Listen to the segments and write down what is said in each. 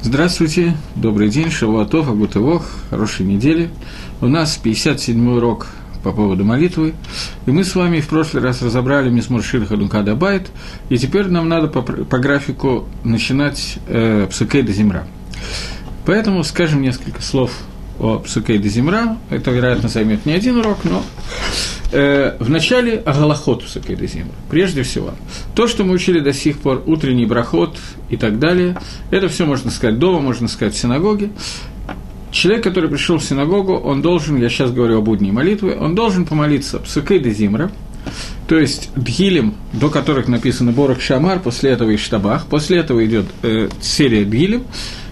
Здравствуйте, добрый день, Шавуатов, Агутывох, хорошей недели. У нас 57-й урок по поводу молитвы, и мы с вами в прошлый раз разобрали Мисмур Шир Хадункада Байт, и теперь нам надо по, по графику начинать э, Псукейда Земра. Поэтому скажем несколько слов о Псукейда Земра, это, вероятно, займет не один урок, но э, в начале Агалахот Псукейда Земра, прежде всего. То, что мы учили до сих пор, утренний брахот и так далее, это все можно сказать дома, можно сказать в синагоге. Человек, который пришел в синагогу, он должен, я сейчас говорю о будней молитве, он должен помолиться Псукейда Зимра, то есть Дгилем, до которых написано Борох Шамар, после этого Иштабах, после этого идет э, серия Дгилем,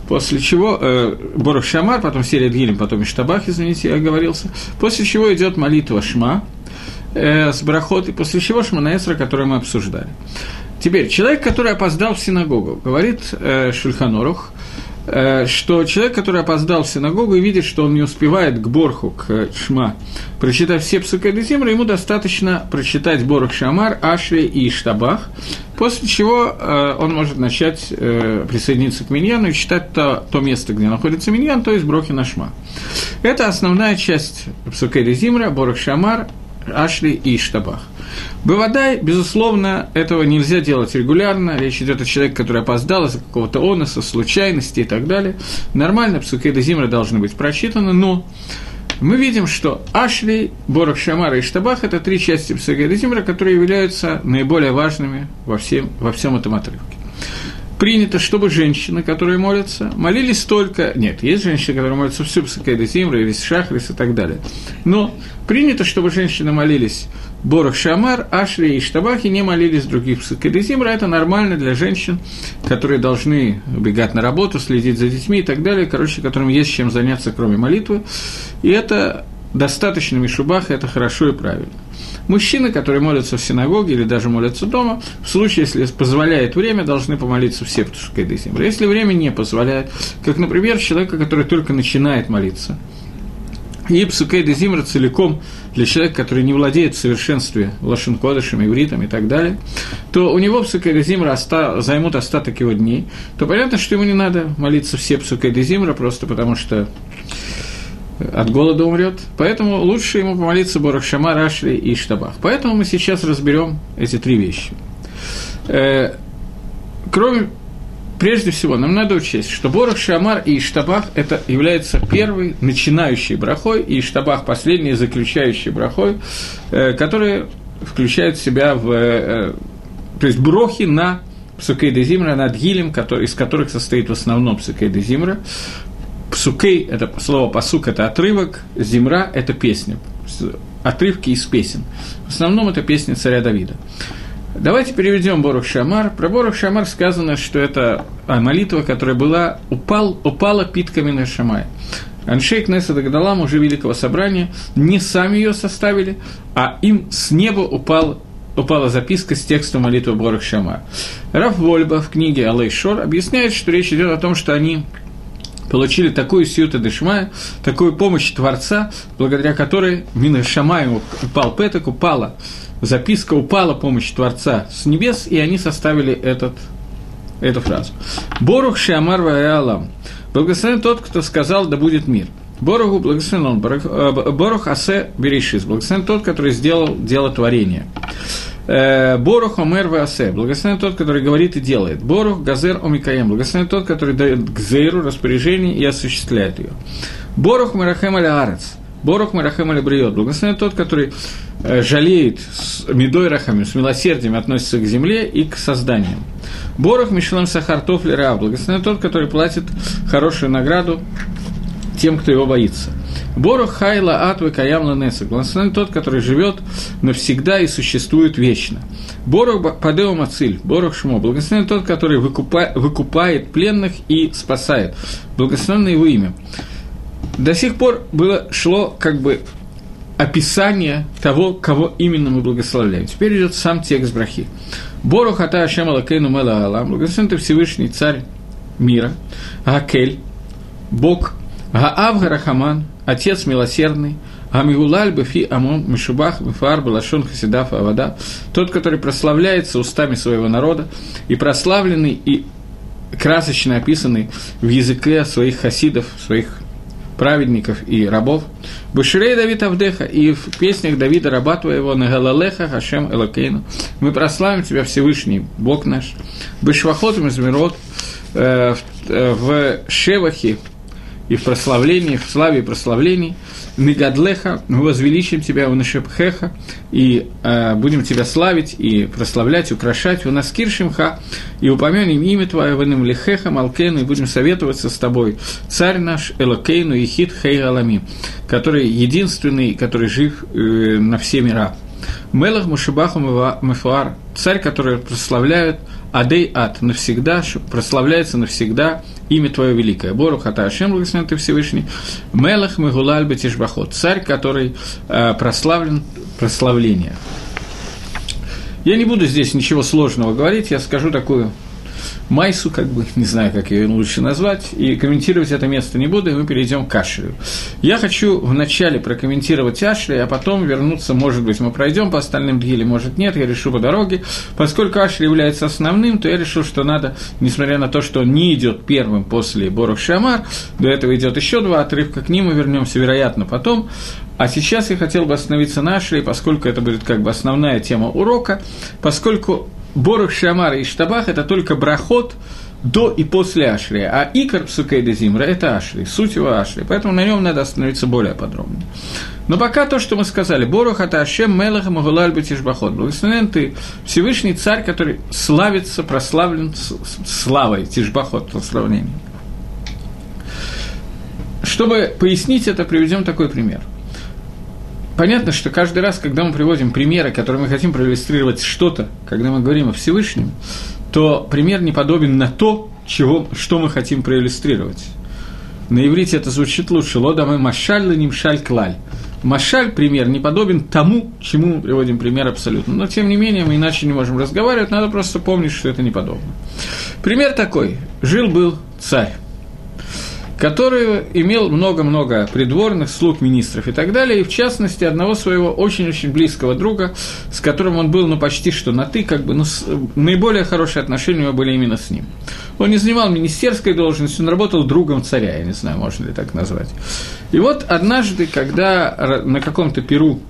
после чего э, Борох Шамар, потом серия Дгилем, потом Иштабах, извините, я оговорился, после чего идет молитва Шма, э, с Брахот, и после чего Шманаэсра, который мы обсуждали. Теперь, человек, который опоздал в синагогу, говорит э, Шульханорух, э, что человек, который опоздал в синагогу и видит, что он не успевает к Борху, к э, Шма, прочитать все псукайды Зимра, ему достаточно прочитать Борх Шамар, Ашри и Иштабах, после чего э, он может начать э, присоединиться к Миньяну и читать то, то место, где находится Миньян, то есть Брохи Нашма. Это основная часть псукайды Зимра, Борх Шамар, Ашли и Иштабах. Бывадай, безусловно, этого нельзя делать регулярно. Речь идет о человеке, который опоздал из-за какого-то оноса, случайности и так далее. Нормально, псукейда зимра должны быть прочитаны, но мы видим, что Ашли, Борох Шамара и Штабах – это три части псукейда зимра, которые являются наиболее важными во всем, во всем этом отрывке принято, чтобы женщины, которые молятся, молились только... Нет, есть женщины, которые молятся всю Псакайда Зимра, весь Шахрис и так далее. Но принято, чтобы женщины молились Борох Шамар, Ашри и Штабахи, не молились других Псакайда Зимра. Это нормально для женщин, которые должны бегать на работу, следить за детьми и так далее, короче, которым есть чем заняться, кроме молитвы. И это достаточно Мишубаха, это хорошо и правильно. Мужчины, которые молятся в синагоге или даже молятся дома, в случае, если позволяет время, должны помолиться все Птушкайды Зимра. Если время не позволяет, как, например, человека, который только начинает молиться, и Псукейда Зимра целиком для человека, который не владеет в совершенстве лошенкодышем, ивритом и так далее, то у него Псукейда Зимра оста- займут остаток его дней, то понятно, что ему не надо молиться все Псукейда Зимра, просто потому что от голода умрет. Поэтому лучше ему помолиться Борох Шама, Рашли и Штабах. Поэтому мы сейчас разберем эти три вещи. Э, кроме, прежде всего, нам надо учесть, что Борох Шамар и Иштабах – это является первой начинающей брахой, и Иштабах – последней заключающей брахой, э, которые включают в себя в, э, то есть брохи на Псукейда Зимра, над Гилем, который, из которых состоит в основном Псукейда Зимра, Псукей – это слово «пасук» – это отрывок, «зимра» – это песня, отрывки из песен. В основном это песни царя Давида. Давайте переведем Борух Шамар. Про Борух Шамар сказано, что это а, молитва, которая была, упал, упала питками на Шамай. Аншейк Несада Гадалам, уже Великого Собрания, не сами ее составили, а им с неба упал упала записка с текстом молитвы Борух Шамар. Раф Вольба в книге Алей Шор объясняет, что речь идет о том, что они получили такую сиюта дешмая, такую помощь Творца, благодаря которой מן השמים упал פתק, упала записка, упала помощь Творца с небес, и они составили этот, эту фразу. ברוך שאמר והיה העולם. Благословен тот, кто сказал, да будет мир. ברוך הוא благословен он, ברוך עושה בראשית, благословен тот, который сделал дело творения. Э, ברוך אומר ועושה, благословен тот, который говорит и делает. ברוך גוזר ומקיים, благословен тот, который дает гзейру распоряжение и осуществляет ее. Борух Марахем Алярец, Борух Марахем Алябриот, благословен тот, который э, жалеет с медой рахами, с милосердием относится к земле и к созданиям. Борух Мишлам Сахар Тофли благословен тот, который платит хорошую награду тем, кто его боится. Борух Хайла Атвы Каям Ланеса. Благословен тот, который живет навсегда и существует вечно. Борух Падео Мациль. Борух Шмо. Благословен тот, который выкупа, выкупает пленных и спасает. Благословен его имя. До сих пор было, шло как бы описание того, кого именно мы благословляем. Теперь идет сам текст брахи. Борух Ата Ашем Алакейну Мела Алам. Благословен ты Всевышний Царь мира. Гакель. Бог. Гаав Гарахаман Отец милосердный, Амигулаль Бефи Амон Мишубах Мифар Балашон Хасидаф Авада, тот, который прославляется устами своего народа, и прославленный и красочно описанный в языке своих хасидов, своих праведников и рабов. Буширей Давид Авдеха, и в песнях Давида, раба твоего, на Галалеха, Хашем Элакейну. Мы прославим тебя, Всевышний, Бог наш. Бышвахот Мизмирот, э, э, в Шевахе и в прославлении, в славе и прославлении – Мегадлеха, мы возвеличим тебя у Нашепхеха, и э, будем тебя славить и прославлять, украшать. У нас Киршимха, и упомянем имя твое в Лихеха, Малкену, и будем советоваться с тобой, царь наш Элокейну и Хит Хей который единственный, который жив э, на все мира. Мелах Мушибаху Мефуар, царь, который прославляет Адей Ад навсегда, прославляется навсегда имя Твое великое. Бору Хата Ашем, благословен Ты Всевышний. Мелах Мегулаль Батишбахот, царь, который э, прославлен прославление. Я не буду здесь ничего сложного говорить, я скажу такую Майсу, как бы, не знаю, как ее лучше назвать, и комментировать это место не буду, и мы перейдем к Ашлию. Я хочу вначале прокомментировать Ашли, а потом вернуться, может быть, мы пройдем по остальным или может нет, я решу по дороге. Поскольку Ашли является основным, то я решил, что надо, несмотря на то, что он не идет первым после Борох Шамар, до этого идет еще два отрывка, к ним мы вернемся, вероятно, потом. А сейчас я хотел бы остановиться на Ашли, поскольку это будет как бы основная тема урока, поскольку Борух Шамар и Штабах – это только брахот до и после Ашри, а Икар Псукейда Зимра – это Ашри, суть его Ашри, поэтому на нем надо остановиться более подробно. Но пока то, что мы сказали, Борух – это Ашем Мелаха Магулаль Батишбахот, благословен ты Всевышний Царь, который славится, прославлен славой, Тишбахот, прославлением. Чтобы пояснить это, приведем такой пример – понятно, что каждый раз, когда мы приводим примеры, которые мы хотим проиллюстрировать что-то, когда мы говорим о Всевышнем, то пример не подобен на то, чего, что мы хотим проиллюстрировать. На иврите это звучит лучше. Лода мы машаль ланим шаль клаль. Машаль, пример, не подобен тому, чему мы приводим пример абсолютно. Но, тем не менее, мы иначе не можем разговаривать, надо просто помнить, что это не подобно. Пример такой. Жил-был царь который имел много-много придворных, слуг, министров и так далее, и в частности одного своего очень-очень близкого друга, с которым он был ну, почти что на «ты», как бы, но с, наиболее хорошие отношения у него были именно с ним. Он не занимал министерской должности, он работал другом царя, я не знаю, можно ли так назвать. И вот однажды, когда на каком-то перу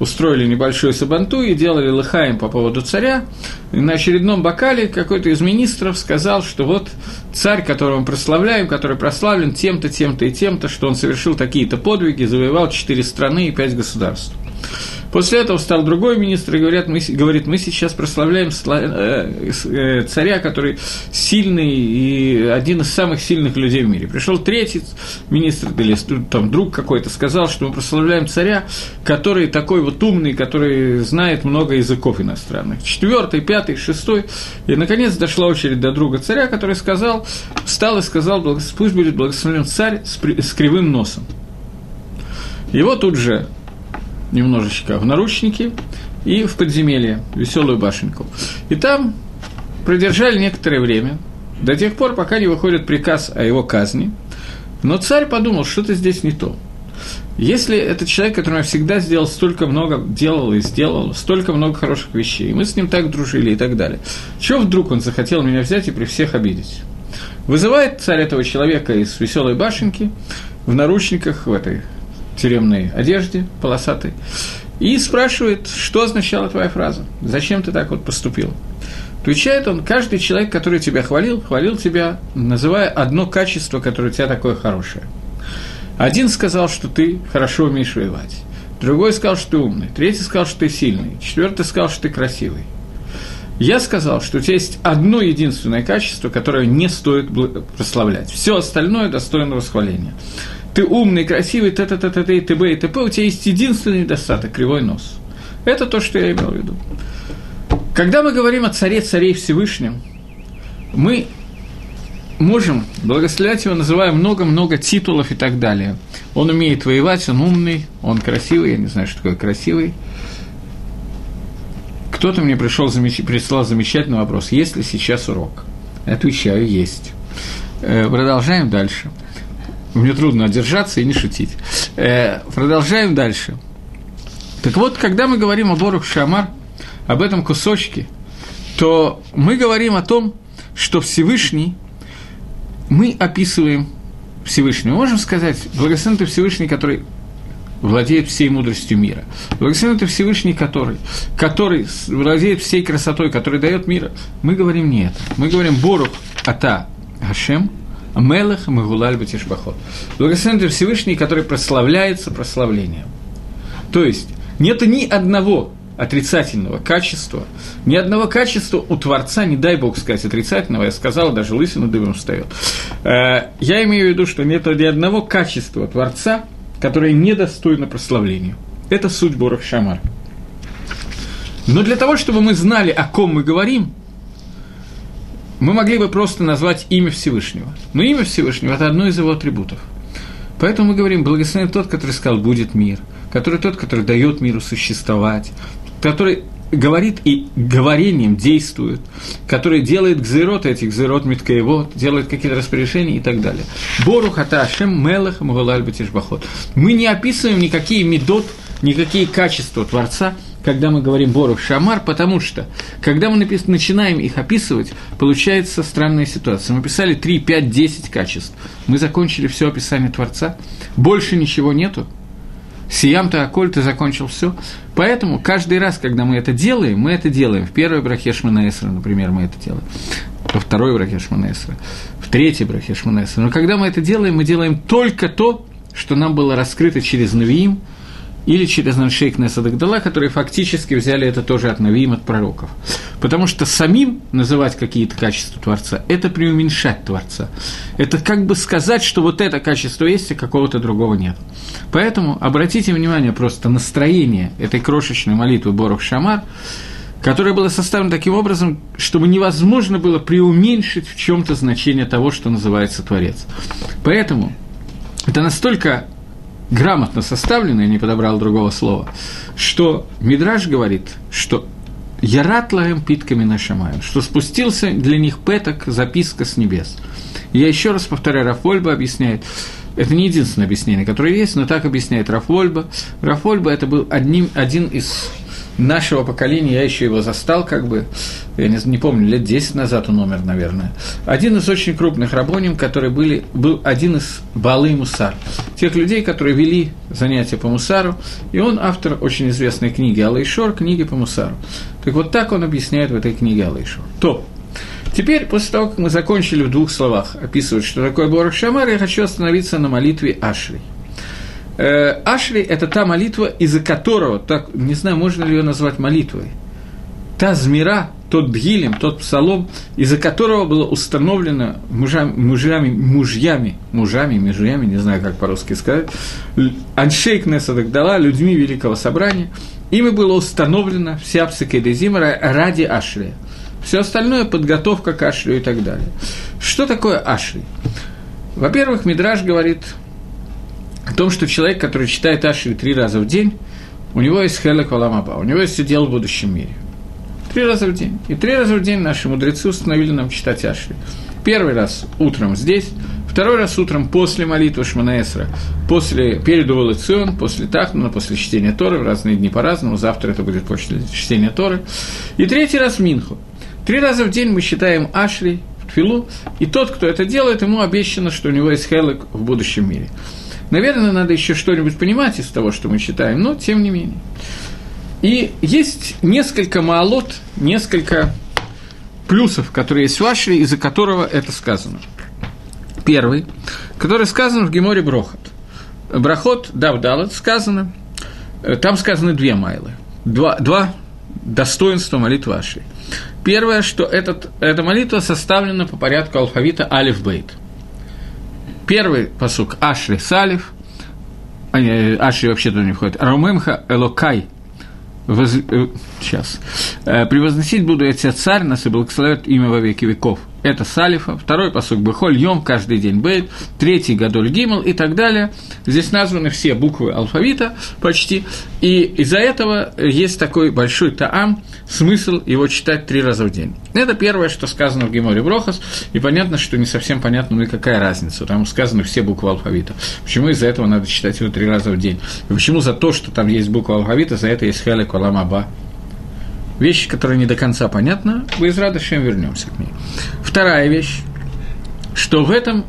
устроили небольшой сабанту и делали лыхаем по поводу царя. На очередном бокале какой-то из министров сказал, что вот царь, которого мы прославляем, который прославлен тем-то, тем-то и тем-то, что он совершил такие-то подвиги, завоевал четыре страны и пять государств. После этого стал другой министр и говорят, мы, говорит, мы сейчас прославляем э, э, царя, который сильный и один из самых сильных людей в мире. Пришел третий министр или там друг какой-то сказал, что мы прославляем царя, который такой вот умный, который знает много языков иностранных. Четвертый, пятый, шестой. И, наконец, дошла очередь до друга царя, который сказал, встал и сказал, пусть будет благословен царь с, с кривым носом. Его тут же немножечко в наручники и в подземелье, веселую башенку. И там продержали некоторое время, до тех пор, пока не выходит приказ о его казни. Но царь подумал, что-то здесь не то. Если этот человек, который я всегда сделал столько много, делал и сделал, столько много хороших вещей, мы с ним так дружили и так далее, чего вдруг он захотел меня взять и при всех обидеть? Вызывает царь этого человека из веселой башенки в наручниках в этой тюремной одежде полосатой, и спрашивает, что означала твоя фраза, зачем ты так вот поступил. Отвечает он, каждый человек, который тебя хвалил, хвалил тебя, называя одно качество, которое у тебя такое хорошее. Один сказал, что ты хорошо умеешь воевать, другой сказал, что ты умный, третий сказал, что ты сильный, четвертый сказал, что ты красивый. Я сказал, что у тебя есть одно единственное качество, которое не стоит прославлять. Все остальное достойно восхваления ты умный, красивый, т т т т и т.б. и т.п., у тебя есть единственный недостаток – кривой нос. Это то, что я имел в виду. Когда мы говорим о царе царей Всевышнем, мы можем благословлять его, называя много-много титулов и так далее. Он умеет воевать, он умный, он красивый, я не знаю, что такое красивый. Кто-то мне пришел, замеч... прислал замечательный вопрос, есть ли сейчас урок? Отвечаю, есть. Э, продолжаем дальше. Мне трудно одержаться и не шутить. Э, продолжаем дальше. Так вот, когда мы говорим о Борух Шамар, об этом кусочке, то мы говорим о том, что Всевышний мы описываем Всевышнего. Мы можем сказать, благословен ты Всевышний, который владеет всей мудростью мира. Благословен это Всевышний, который, который владеет всей красотой, который дает мир. Мы говорим не это. Мы говорим Борух Ата Хашем, Мелах Магулаль Батишбахот. Благословен это Всевышний, который прославляется прославлением. То есть, нет ни одного отрицательного качества, ни одного качества у Творца, не дай Бог сказать отрицательного, я сказал, даже лысину дымом встает. Э, я имею в виду, что нет ни одного качества Творца, которое недостойно прославлению. Это суть Борох Шамар. Но для того, чтобы мы знали, о ком мы говорим, мы могли бы просто назвать имя Всевышнего. Но имя Всевышнего – это одно из его атрибутов. Поэтому мы говорим, благословен тот, который сказал, будет мир, который тот, который дает миру существовать, который говорит и говорением действует, который делает гзерот этих гзерот миткаевод, делает какие-то распоряжения и так далее. Бору хата ашем мелах мугалаль батишбахот. Мы не описываем никакие медот, никакие качества Творца, когда мы говорим Борух Шамар, потому что, когда мы напис... начинаем их описывать, получается странная ситуация. Мы писали 3, 5, 10 качеств. Мы закончили все описание Творца, больше ничего нету, Сиям-то Аколь, ты закончил все. Поэтому каждый раз, когда мы это делаем, мы это делаем. В первой брахе Шманаэсра, например, мы это делаем. Во второй брахе Шманаэсра. В третьей брахе Шманаэсра. Но когда мы это делаем, мы делаем только то, что нам было раскрыто через Навиим – или через Наншейк Несадагдала, которые фактически взяли это тоже от Навиим, от пророков. Потому что самим называть какие-то качества Творца – это преуменьшать Творца. Это как бы сказать, что вот это качество есть, а какого-то другого нет. Поэтому обратите внимание просто настроение этой крошечной молитвы Борух Шамар, которая была составлена таким образом, чтобы невозможно было преуменьшить в чем-то значение того, что называется Творец. Поэтому это настолько грамотно составлено, я не подобрал другого слова, что Мидраж говорит, что Яратлаем питками нашамаем, что спустился для них петок, записка с небес. Я еще раз повторяю, Рафольба объясняет, это не единственное объяснение, которое есть, но так объясняет Рафольба. Рафольба это был одним, один из нашего поколения, я еще его застал, как бы, я не, не помню, лет 10 назад он умер, наверное. Один из очень крупных рабоним, которые были, был один из Балы Мусар, тех людей, которые вели занятия по Мусару, и он автор очень известной книги Алайшор, книги по Мусару. Так вот так он объясняет в этой книге Алайшор. То, Теперь, после того, как мы закончили в двух словах описывать, что такое Борох Шамар, я хочу остановиться на молитве Ашри – Ашри – это та молитва, из-за которого, так, не знаю, можно ли ее назвать молитвой, та змира, тот дгилем, тот псалом, из-за которого было установлено мужами, мужьями, мужьями, мужами, мужьями, не знаю, как по-русски сказать, Аншейк Несадагдала, людьми Великого Собрания, ими было установлено вся псикедезима ради Ашрия. Все остальное – подготовка к Ашрию и так далее. Что такое Ашри? Во-первых, Мидраж говорит – о том, что человек, который читает Ашри три раза в день, у него есть хелек валамаба, у него есть удел в будущем мире. Три раза в день. И три раза в день наши мудрецы установили нам читать Ашри. Первый раз утром здесь, второй раз утром после молитвы Шманаэсра, после, перед Уволоцион, после Тахнуна, после чтения Торы, в разные дни по-разному, завтра это будет после чтения Торы, и третий раз Минху. Три раза в день мы считаем Ашри, Тфилу, и тот, кто это делает, ему обещано, что у него есть хелек в будущем мире. Наверное, надо еще что-нибудь понимать из того, что мы читаем, но тем не менее. И есть несколько маалот, несколько плюсов, которые есть в Ашре, из-за которого это сказано. Первый, который сказан в Геморе Брохот. Брахот, Давдалат, сказано, э, там сказаны две майлы, два, два достоинства молитвы Ашри. Первое, что этот, эта молитва составлена по порядку алфавита Алиф-Бейт. Первый посук Ашри Салив, а, Ашри вообще туда не входит, Ромемха Элокай, воз... Э, сейчас, э, превозносить буду я тебя царь, нас и благословит имя во веки веков это Салифа, второй посук Бехоль Йом, каждый день Бейт, третий Гадоль Гимл и так далее. Здесь названы все буквы алфавита почти, и из-за этого есть такой большой таам, смысл его читать три раза в день. Это первое, что сказано в Геморе Брохас, и понятно, что не совсем понятно, ну и какая разница, там сказаны все буквы алфавита. Почему из-за этого надо читать его три раза в день? И почему за то, что там есть буква алфавита, за это есть Хелек Аба вещь, которая не до конца понятна, вы из Радышем вернемся к ней. Вторая вещь, что в этом,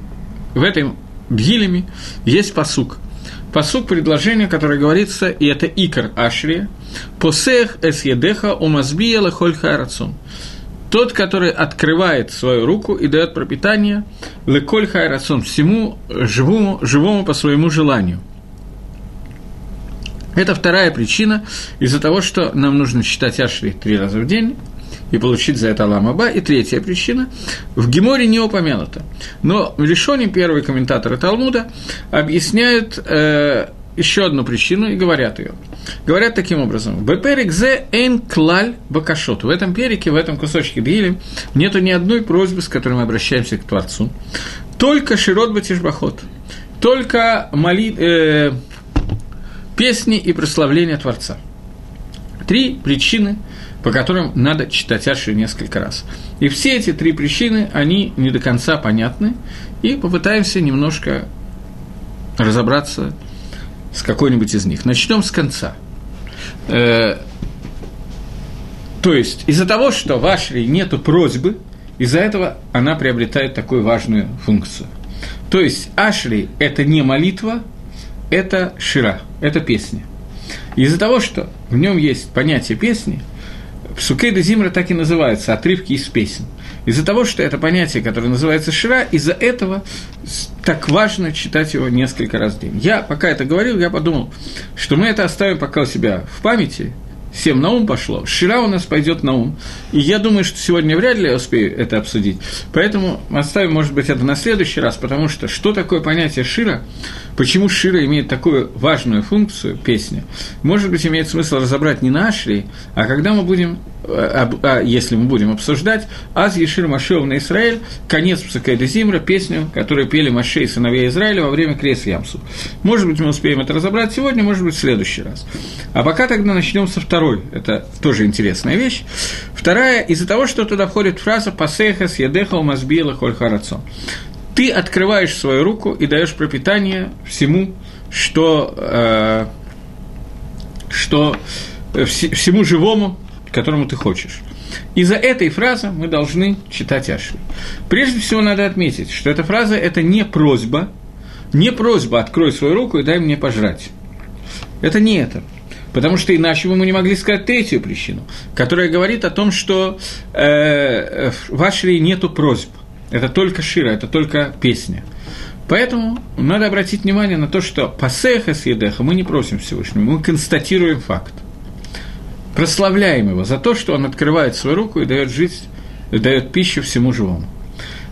в этом Бгилеме есть посук. Посук предложение, которое говорится, и это Икар Ашри, «Посех эс едеха умазбия лехоль харацум». Тот, который открывает свою руку и дает пропитание леколь всему живому, живому по своему желанию. Это вторая причина из-за того, что нам нужно читать Ашри три раза в день, и получить за это Ламаба. И третья причина – в Геморе не упомянуто. Но в Решоне первые комментаторы Талмуда объясняют э, еще одну причину и говорят ее. Говорят таким образом. «Беперик зе эйн клаль бакашот». В этом перике, в этом кусочке Дгилем нету ни одной просьбы, с которой мы обращаемся к Творцу. Только широт батишбахот. Только моли, э, песни и прославление Творца. Три причины, по которым надо читать Аши несколько раз. И все эти три причины, они не до конца понятны, и попытаемся немножко разобраться с какой-нибудь из них. Начнем с конца. Э, то есть, из-за того, что в Ашре нету просьбы, из-за этого она приобретает такую важную функцию. То есть, Ашри – это не молитва, это шира, это песня. Из-за того, что в нем есть понятие песни, Псукей Зимра так и называется, отрывки из песен. Из-за того, что это понятие, которое называется Шира, из-за этого так важно читать его несколько раз в день. Я, пока это говорил, я подумал, что мы это оставим пока у себя в памяти, всем на ум пошло. Шира у нас пойдет на ум. И я думаю, что сегодня вряд ли я успею это обсудить. Поэтому оставим, может быть, это на следующий раз, потому что что такое понятие Шира, почему Шира имеет такую важную функцию, песня, может быть, имеет смысл разобрать не на Ашри, а когда мы будем а, а, если мы будем обсуждать, «Аз Ешир Машев на Израиль», конец Псакайда Зимра, песню, которую пели Маше и сыновья Израиля во время Крес Ямсу. Может быть, мы успеем это разобрать сегодня, может быть, в следующий раз. А пока тогда начнем со второй, это тоже интересная вещь. Вторая, из-за того, что туда входит фраза «Пасехас едеха умазбила холь харацо». Ты открываешь свою руку и даешь пропитание всему, что, э, что э, всему живому, которому ты хочешь. Из-за этой фразы мы должны читать Ашри. Прежде всего надо отметить, что эта фраза – это не просьба, не просьба «открой свою руку и дай мне пожрать». Это не это. Потому что иначе бы мы не могли сказать третью причину, которая говорит о том, что э, в Ашри нету просьб. Это только шира, это только песня. Поэтому надо обратить внимание на то, что пасеха с едеха мы не просим Всевышнего, мы констатируем факт – прославляем его за то, что он открывает свою руку и дает жизнь, дает пищу всему живому.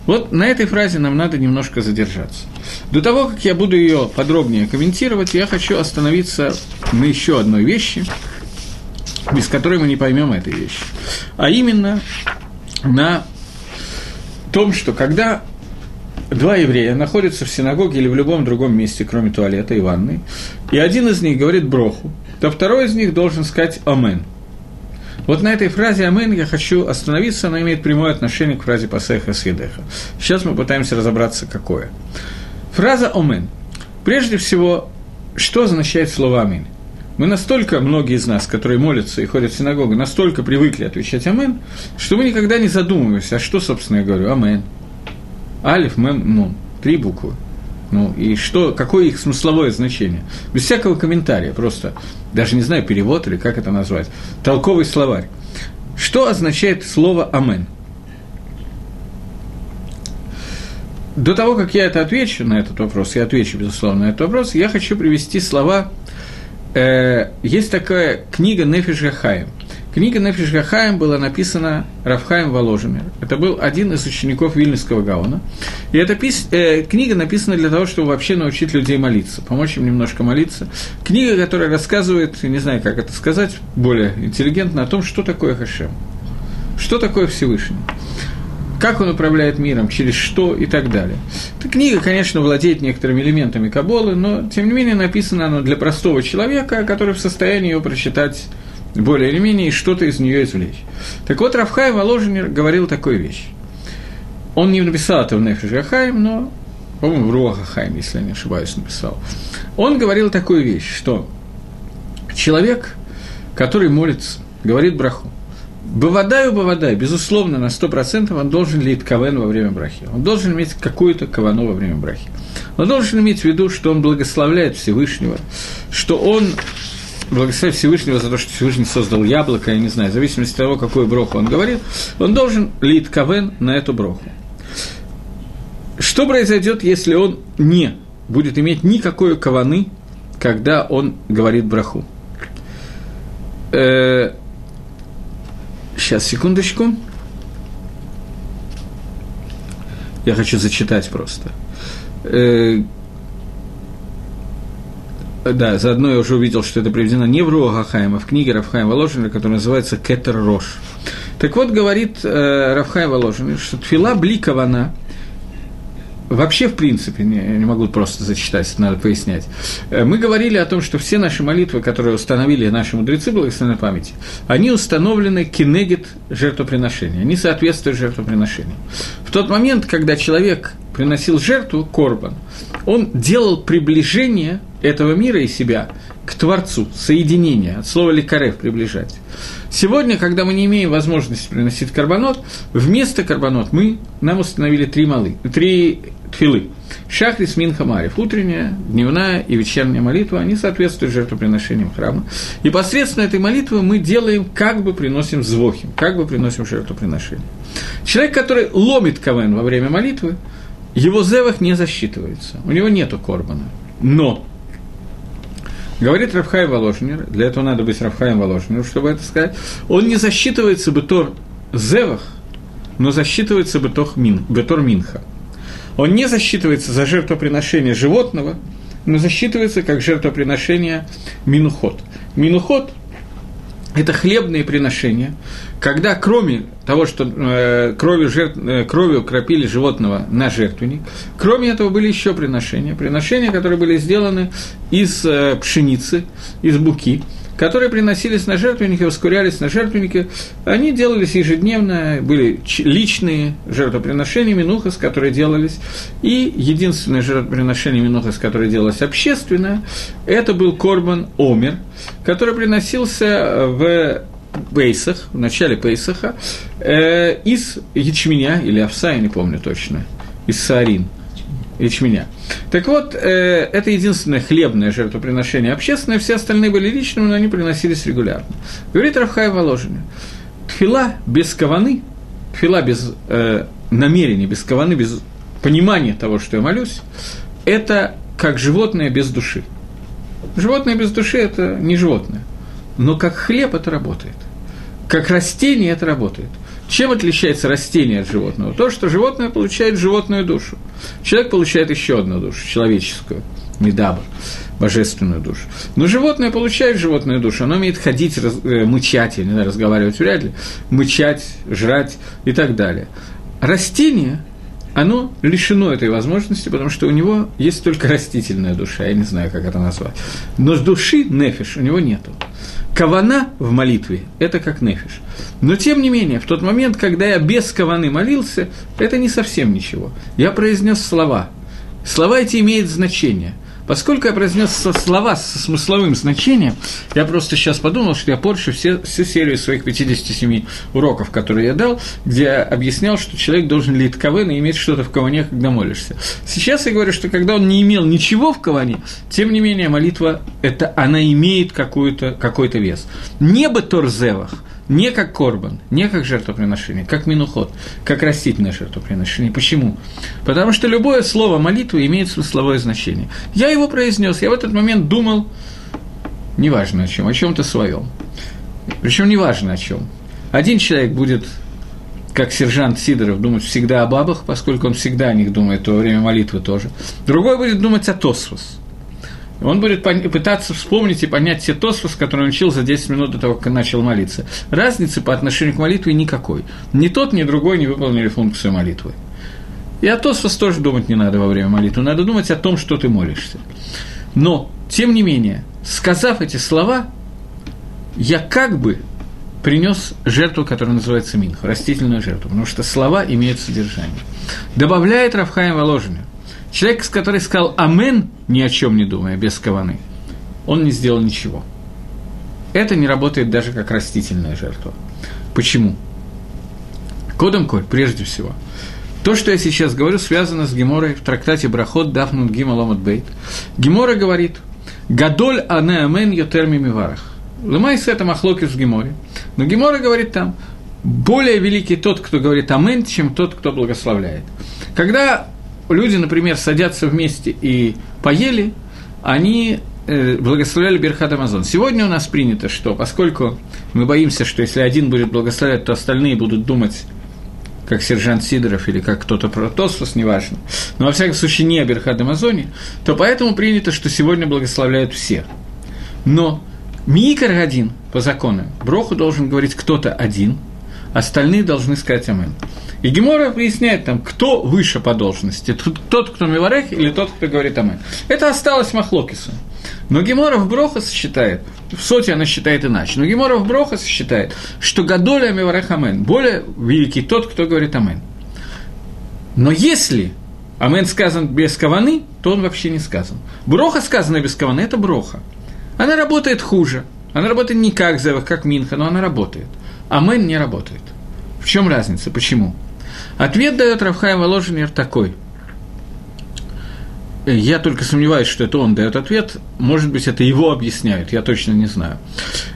Вот на этой фразе нам надо немножко задержаться. До того, как я буду ее подробнее комментировать, я хочу остановиться на еще одной вещи, без которой мы не поймем этой вещи. А именно на том, что когда два еврея находятся в синагоге или в любом другом месте, кроме туалета и ванной, и один из них говорит броху, то второй из них должен сказать «Амен». Вот на этой фразе «Амен» я хочу остановиться, она имеет прямое отношение к фразе «Пасеха съедеха». Сейчас мы пытаемся разобраться, какое. Фраза «Амен». Прежде всего, что означает слово «Амин»? Мы настолько, многие из нас, которые молятся и ходят в синагогу, настолько привыкли отвечать «Амен», что мы никогда не задумываемся, а что, собственно, я говорю, «Амен». Алиф, Мем, Нун. Три буквы. Ну и что, какое их смысловое значение? Без всякого комментария, просто, даже не знаю, перевод или как это назвать, толковый словарь. Что означает слово «амен»? До того, как я это отвечу на этот вопрос, я отвечу, безусловно, на этот вопрос, я хочу привести слова. Э, есть такая книга Нефиш Гахаем – Книга Нефиш Гахаем была написана Равхаем Воложимир. Это был один из учеников Вильнюсского Гаона. И эта пис... э, книга написана для того, чтобы вообще научить людей молиться, помочь им немножко молиться. Книга, которая рассказывает, не знаю, как это сказать, более интеллигентно, о том, что такое Хашем, что такое Всевышний как он управляет миром, через что и так далее. Эта книга, конечно, владеет некоторыми элементами Каболы, но, тем не менее, написана она для простого человека, который в состоянии ее прочитать более или менее, и что-то из нее извлечь. Так вот, Рафхай Воложенер говорил такую вещь. Он не написал это в Нефиш Гахаим, но, по-моему, в Руах Гахаим, если я не ошибаюсь, написал. Он говорил такую вещь, что человек, который молится, говорит браху, Бавадаю, Бавадай, безусловно, на 100% он должен лить кавен во время брахи. Он должен иметь какую-то кавану во время брахи. Он должен иметь в виду, что он благословляет Всевышнего, что он благословляет Всевышнего за то, что Всевышний создал яблоко, я не знаю, в зависимости от того, какую броху он говорит, он должен лить кавен на эту броху. Что произойдет, если он не будет иметь никакой каваны, когда он говорит браху? Э, Сейчас, секундочку. Я хочу зачитать просто. Да, заодно я уже увидел, что это приведено не в Руа а в книге Рафхайма Воложина, которая называется «Кетер Рош». Так вот, говорит э, Рафхайм Воложин, что тфила бликована – Вообще, в принципе, не, не могу просто зачитать, надо пояснять. Э, мы говорили о том, что все наши молитвы, которые установили наши мудрецы благословенной памяти, они установлены кинегет жертвоприношения, они соответствуют жертвоприношению. В тот момент, когда человек приносил жертву, корбан, он делал приближение этого мира и себя к Творцу, соединение, от слова «ликарев» – приближать. Сегодня, когда мы не имеем возможности приносить карбонот, вместо карбонот мы, нам установили три, малы, три тфилы. Шахрис Минха Марев, утренняя, дневная и вечерняя молитва, они соответствуют жертвоприношениям храма. И посредством этой молитвы мы делаем, как бы приносим звохим, как бы приносим жертвоприношение. Человек, который ломит кавен во время молитвы, его зевах не засчитывается, у него нету корбана. Но Говорит Рафхай Воложнер, для этого надо быть Рафхаем Воложнером, чтобы это сказать, он не засчитывается бы Тор Зевах, но засчитывается бы Мин, Бетор Минха. Он не засчитывается за жертвоприношение животного, но засчитывается как жертвоприношение Минухот. Минухот – это хлебные приношения, когда кроме того, что э, кровью, жертв, э, кровью кропили животного на жертвенник, кроме этого были еще приношения. Приношения, которые были сделаны из э, пшеницы, из буки – которые приносились на жертвенники, ускорялись на жертвенники, они делались ежедневно, были личные жертвоприношения Минухас, которые делались, и единственное жертвоприношение Минухас, которое делалось общественное, это был Корбан Омер, который приносился в Пейсах, в начале Пейсаха, э, из ячменя, или овса, я не помню точно, из саарин – ячменя. Так вот, э, это единственное хлебное жертвоприношение общественное, все остальные были личными, но они приносились регулярно. Говорит Рафхай Воложина, тфила без каваны, тфила без э, намерения, без каваны, без понимания того, что я молюсь, это как животное без души. Животное без души – это не животное, но как хлеб это работает. Как растение это работает. Чем отличается растение от животного? То, что животное получает животную душу. Человек получает еще одну душу, человеческую, медаба, божественную душу. Но животное получает животную душу, оно умеет ходить, раз, э, мычать, я не знаю, разговаривать вряд ли, мычать, жрать и так далее. Растение, оно лишено этой возможности, потому что у него есть только растительная душа, я не знаю, как это назвать. Но души, нефиш, у него нету. Кавана в молитве – это как нефиш. Но, тем не менее, в тот момент, когда я без каваны молился, это не совсем ничего. Я произнес слова. Слова эти имеют значение – Поскольку я произнес слова со смысловым значением, я просто сейчас подумал, что я порчу все, всю серию своих 57 уроков, которые я дал, где я объяснял, что человек должен лить кавен и иметь что-то в каване, когда молишься. Сейчас я говорю, что когда он не имел ничего в каване, тем не менее молитва, это, она имеет какой-то какой вес. Не бы Торзевах – не как корбан, не как жертвоприношение, как минуход, как растительное жертвоприношение. Почему? Потому что любое слово молитвы имеет смысловое значение. Я его произнес, я в этот момент думал, неважно о чем, о чем-то своем. Причем неважно о чем. Один человек будет, как сержант Сидоров, думать всегда о бабах, поскольку он всегда о них думает во время молитвы тоже. Другой будет думать о Тосфос – он будет пытаться вспомнить и понять те тосфос, которые он учил за 10 минут до того, как начал молиться. Разницы по отношению к молитве никакой. Ни тот, ни другой не выполнили функцию молитвы. И о тосфос тоже думать не надо во время молитвы. Надо думать о том, что ты молишься. Но, тем не менее, сказав эти слова, я как бы принес жертву, которая называется минх, растительную жертву, потому что слова имеют содержание. Добавляет Рафхаем Воложина, Человек, который сказал «Амен», ни о чем не думая, без каваны, он не сделал ничего. Это не работает даже как растительная жертва. Почему? Кодом Коль, прежде всего. То, что я сейчас говорю, связано с Геморой в трактате Брахот Дафнун Гималомат Бейт. Гемора говорит, Гадоль анеамен йотерми миварах. Лымайс это махлокис в Геморе. Но Гемора говорит там, более великий тот, кто говорит амен, чем тот, кто благословляет. Когда люди, например, садятся вместе и поели, они э, благословляли Берхат Амазон. Сегодня у нас принято, что поскольку мы боимся, что если один будет благословлять, то остальные будут думать, как сержант Сидоров или как кто-то про Тосфос, неважно, но во всяком случае не о Берхат Амазоне, то поэтому принято, что сегодня благословляют все. Но Микар один по закону, Броху должен говорить кто-то один, остальные должны сказать Амен. И Гемора поясняет там, кто выше по должности, тот, кто Миварех, или тот, кто говорит Амен. Это осталось Махлокису. Но Гемора в Брохас считает, в Соте она считает иначе, но Гемора в Брохас считает, что Гадоля Миварех Амен, более великий тот, кто говорит Амен. Но если Амен сказан без каваны, то он вообще не сказан. Броха сказана без каваны – это броха. Она работает хуже. Она работает не как Зевах, как Минха, но она работает. Амен не работает. В чем разница? Почему? Ответ дает Равхайм Воложенер такой. Я только сомневаюсь, что это он дает ответ. Может быть, это его объясняют, я точно не знаю.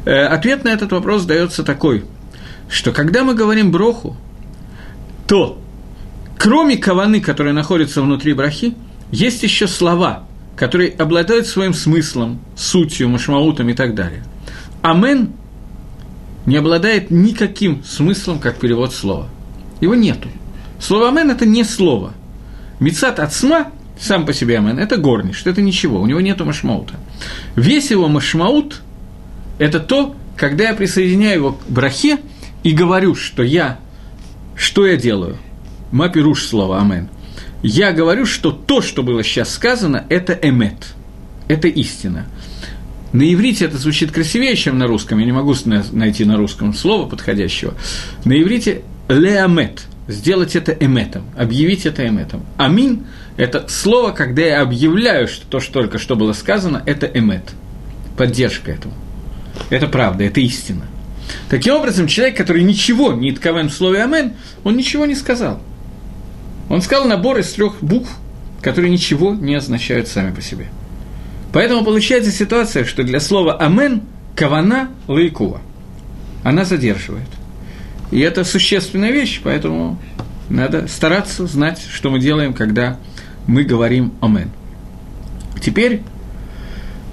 Э, ответ на этот вопрос дается такой, что когда мы говорим броху, то кроме каваны, которые находятся внутри брахи, есть еще слова, которые обладают своим смыслом, сутью, машмаутом и так далее. Амен не обладает никаким смыслом, как перевод слова. Его нету. Слово «амен» – это не слово. Мицат отсма сам по себе амен – это горниш, это ничего, у него нету машмаута. Весь его машмаут – это то, когда я присоединяю его к брахе и говорю, что я, что я делаю? Мапируш слово амен. Я говорю, что то, что было сейчас сказано, это эмет, это истина. На иврите это звучит красивее, чем на русском. Я не могу найти на русском слова подходящего. На иврите леамет. Сделать это эметом, объявить это эметом. Амин – это слово, когда я объявляю, что то, что только что было сказано, это эмет. Поддержка этому. Это правда, это истина. Таким образом, человек, который ничего не итковен в слове «амен», он ничего не сказал. Он сказал набор из трех букв, которые ничего не означают сами по себе – Поэтому получается ситуация, что для слова «амен» кавана лайкува. Она задерживает. И это существенная вещь, поэтому надо стараться знать, что мы делаем, когда мы говорим «амен». Теперь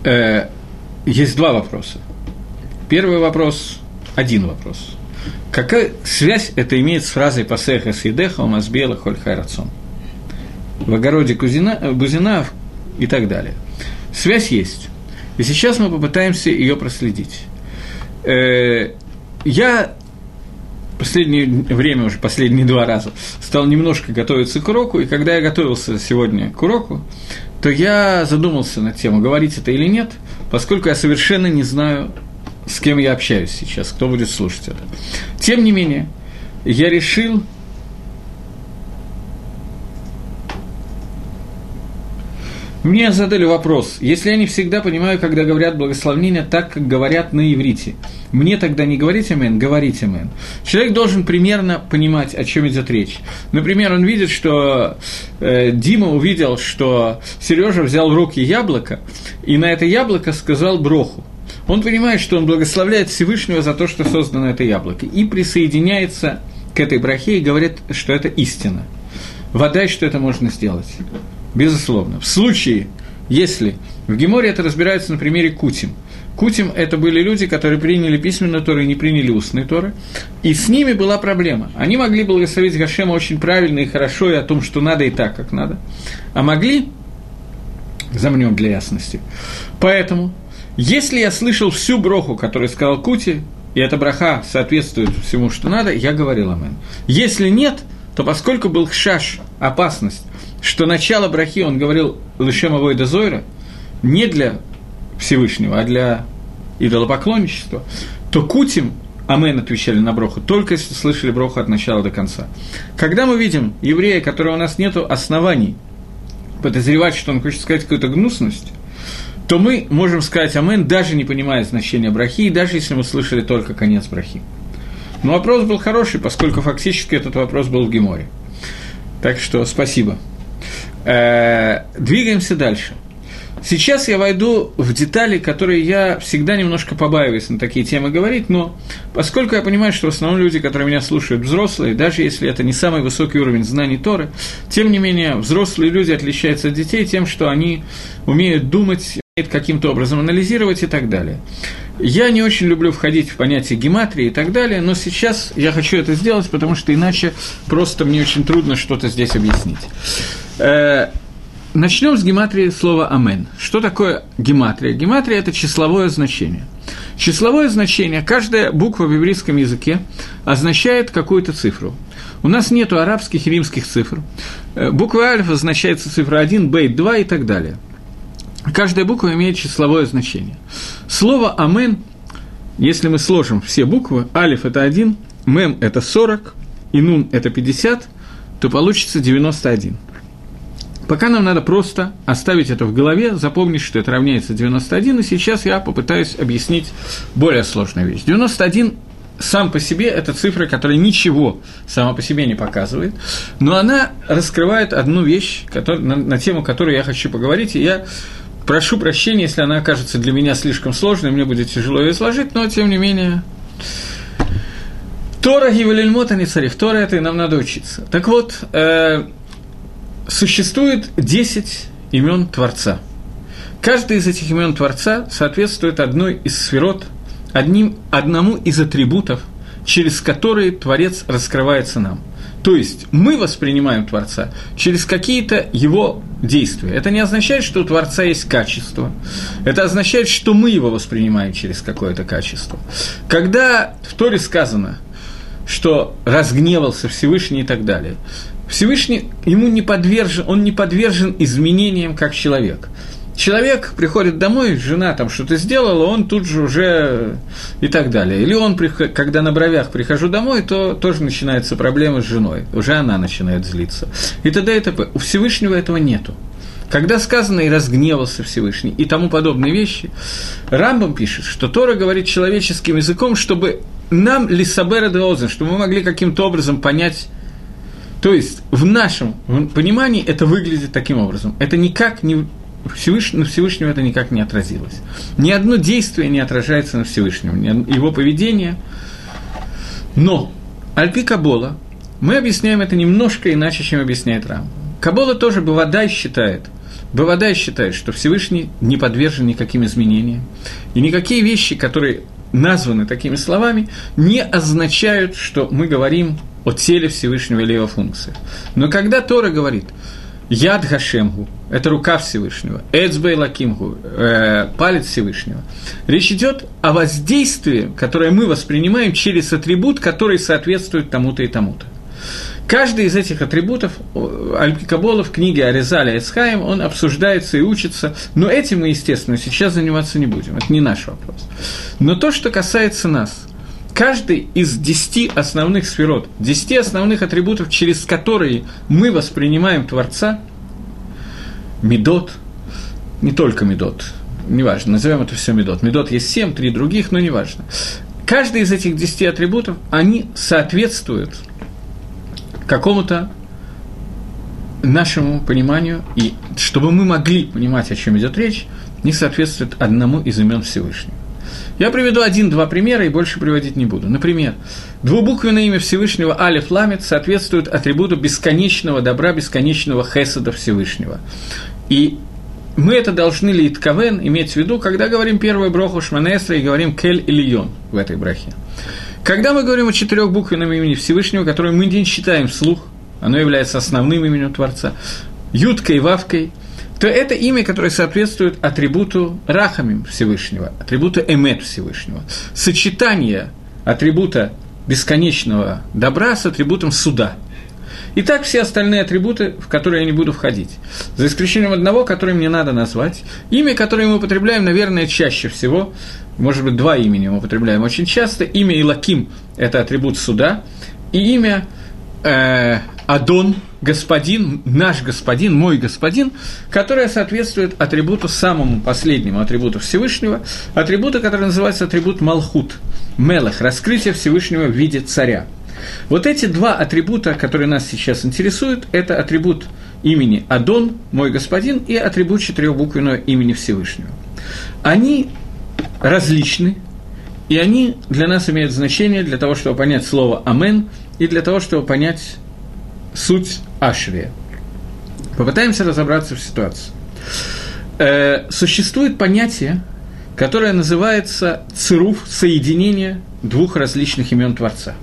э, есть два вопроса. Первый вопрос – один вопрос. Какая связь это имеет с фразой «пасеха сидеха умазбела холь хайрацон»? В огороде Кузина, Бузина и так далее – Связь есть. И сейчас мы попытаемся ее проследить. Э, я последнее время, уже последние два раза, стал немножко готовиться к уроку, и когда я готовился сегодня к уроку, то я задумался над тем, говорить это или нет, поскольку я совершенно не знаю, с кем я общаюсь сейчас, кто будет слушать это. Тем не менее, я решил Мне задали вопрос, если я не всегда понимаю, когда говорят благословение так, как говорят на иврите, мне тогда не говорить амен, говорить амен. Человек должен примерно понимать, о чем идет речь. Например, он видит, что э, Дима увидел, что Сережа взял в руки яблоко, и на это яблоко сказал броху. Он понимает, что он благословляет Всевышнего за то, что создано это яблоко, и присоединяется к этой брахе и говорит, что это истина. Вода, что это можно сделать. Безусловно. В случае, если в Геморе это разбирается на примере Кутим. Кутим – это были люди, которые приняли письменную Тору и не приняли устные Торы. И с ними была проблема. Они могли благословить Гашема очень правильно и хорошо, и о том, что надо и так, как надо. А могли, замнем для ясности. Поэтому, если я слышал всю броху, которую сказал Кути, и эта браха соответствует всему, что надо, я говорил амен. Если нет, то поскольку был хшаш, опасность, что начало брахи, он говорил Лышема Войда Зойра, не для Всевышнего, а для идолопоклонничества, то Кутим, Амен отвечали на броху, только если слышали броху от начала до конца. Когда мы видим еврея, которого у нас нет оснований подозревать, что он хочет сказать какую-то гнусность, то мы можем сказать Амен, даже не понимая значения брахи, и даже если мы слышали только конец брахи. Но вопрос был хороший, поскольку фактически этот вопрос был в Геморе. Так что спасибо. Э, двигаемся дальше. Сейчас я войду в детали, которые я всегда немножко побаиваюсь на такие темы говорить, но поскольку я понимаю, что в основном люди, которые меня слушают, взрослые, даже если это не самый высокий уровень знаний Торы, тем не менее, взрослые люди отличаются от детей тем, что они умеют думать, умеют каким-то образом анализировать и так далее. Я не очень люблю входить в понятие гематрии и так далее, но сейчас я хочу это сделать, потому что иначе просто мне очень трудно что-то здесь объяснить. Э, Начнем с гематрии слова «амен». Что такое гематрия? Гематрия – это числовое значение. Числовое значение, каждая буква в еврейском языке означает какую-то цифру. У нас нет арабских и римских цифр. Э, буква альф означает цифра 1, бейт 2 и так далее. Каждая буква имеет числовое значение. Слово «амен», если мы сложим все буквы, алиф – это 1, мем – это 40, и нун – это 50, то получится 91. Пока нам надо просто оставить это в голове, запомнить, что это равняется 91, и сейчас я попытаюсь объяснить более сложную вещь. 91 сам по себе – это цифра, которая ничего сама по себе не показывает, но она раскрывает одну вещь, который, на, на тему которой я хочу поговорить, и я прошу прощения, если она окажется для меня слишком сложной, мне будет тяжело ее изложить, но тем не менее… Тора Гивалильмота не царев, Тора это и нам надо учиться. Так вот, э, существует 10 имен Творца. Каждый из этих имен Творца соответствует одной из сферот, одним, одному из атрибутов, через которые Творец раскрывается нам. То есть мы воспринимаем Творца через какие-то его действия. Это не означает, что у Творца есть качество. Это означает, что мы его воспринимаем через какое-то качество. Когда в Торе сказано, что разгневался Всевышний и так далее, Всевышний ему не подвержен, он не подвержен изменениям как человек. Человек приходит домой, жена там что-то сделала, он тут же уже и так далее. Или он, когда на бровях прихожу домой, то тоже начинаются проблемы с женой, уже она начинает злиться. И т.д. и т.п. У Всевышнего этого нету. Когда сказано «и разгневался Всевышний» и тому подобные вещи, Рамбам пишет, что Тора говорит человеческим языком, чтобы нам лисабера де чтобы мы могли каким-то образом понять то есть в нашем понимании это выглядит таким образом. Это никак не Всевышнего, на Всевышнего это никак не отразилось. Ни одно действие не отражается на Всевышнем, его поведение. Но Альпи Кабола, мы объясняем это немножко иначе, чем объясняет Рам. Кабола тоже Бавадай считает, Бавадай считает, что Всевышний не подвержен никаким изменениям. И никакие вещи, которые названы такими словами, не означают, что мы говорим о теле Всевышнего или его функциях. Но когда Тора говорит «Яд Гашемгу» – это рука Всевышнего, «Эцбей Лакимгу» э, – палец Всевышнего, речь идет о воздействии, которое мы воспринимаем через атрибут, который соответствует тому-то и тому-то. Каждый из этих атрибутов Аль-Кабола в книге Аризаля Эсхаем, он обсуждается и учится, но этим мы, естественно, сейчас заниматься не будем, это не наш вопрос. Но то, что касается нас – каждый из десяти основных сферот, десяти основных атрибутов, через которые мы воспринимаем Творца, Медот, не только Медот, неважно, назовем это все Медот. Медот есть семь, три других, но неважно. Каждый из этих десяти атрибутов, они соответствуют какому-то нашему пониманию, и чтобы мы могли понимать, о чем идет речь, не соответствует одному из имен Всевышнего. Я приведу один-два примера и больше приводить не буду. Например, двубуквенное имя Всевышнего Алиф Ламет соответствует атрибуту бесконечного добра, бесконечного хесада Всевышнего. И мы это должны ли Итковен иметь в виду, когда говорим первую броху Шманесра и говорим Кель Ильон в этой брахе. Когда мы говорим о четырехбуквенном имени Всевышнего, которое мы не считаем вслух, оно является основным именем Творца, Юткой, Вавкой, то это имя, которое соответствует атрибуту Рахамим Всевышнего, атрибуту Эмет Всевышнего. Сочетание атрибута бесконечного добра с атрибутом суда. И так все остальные атрибуты, в которые я не буду входить. За исключением одного, который мне надо назвать. Имя, которое мы употребляем, наверное, чаще всего. Может быть, два имени мы употребляем очень часто. Имя Илаким – это атрибут суда. И имя э, Адон – господин, наш господин, мой господин, которая соответствует атрибуту самому последнему атрибуту Всевышнего, атрибуту, который называется атрибут Малхут. Мелах, раскрытие Всевышнего в виде царя. Вот эти два атрибута, которые нас сейчас интересуют, это атрибут имени Адон, мой господин, и атрибут четырехбуквенного имени Всевышнего. Они различны, и они для нас имеют значение для того, чтобы понять слово «Амен», и для того, чтобы понять суть Ашрия. Попытаемся разобраться в ситуации. Э, существует понятие, которое называется цируф, соединение двух различных имен Творца.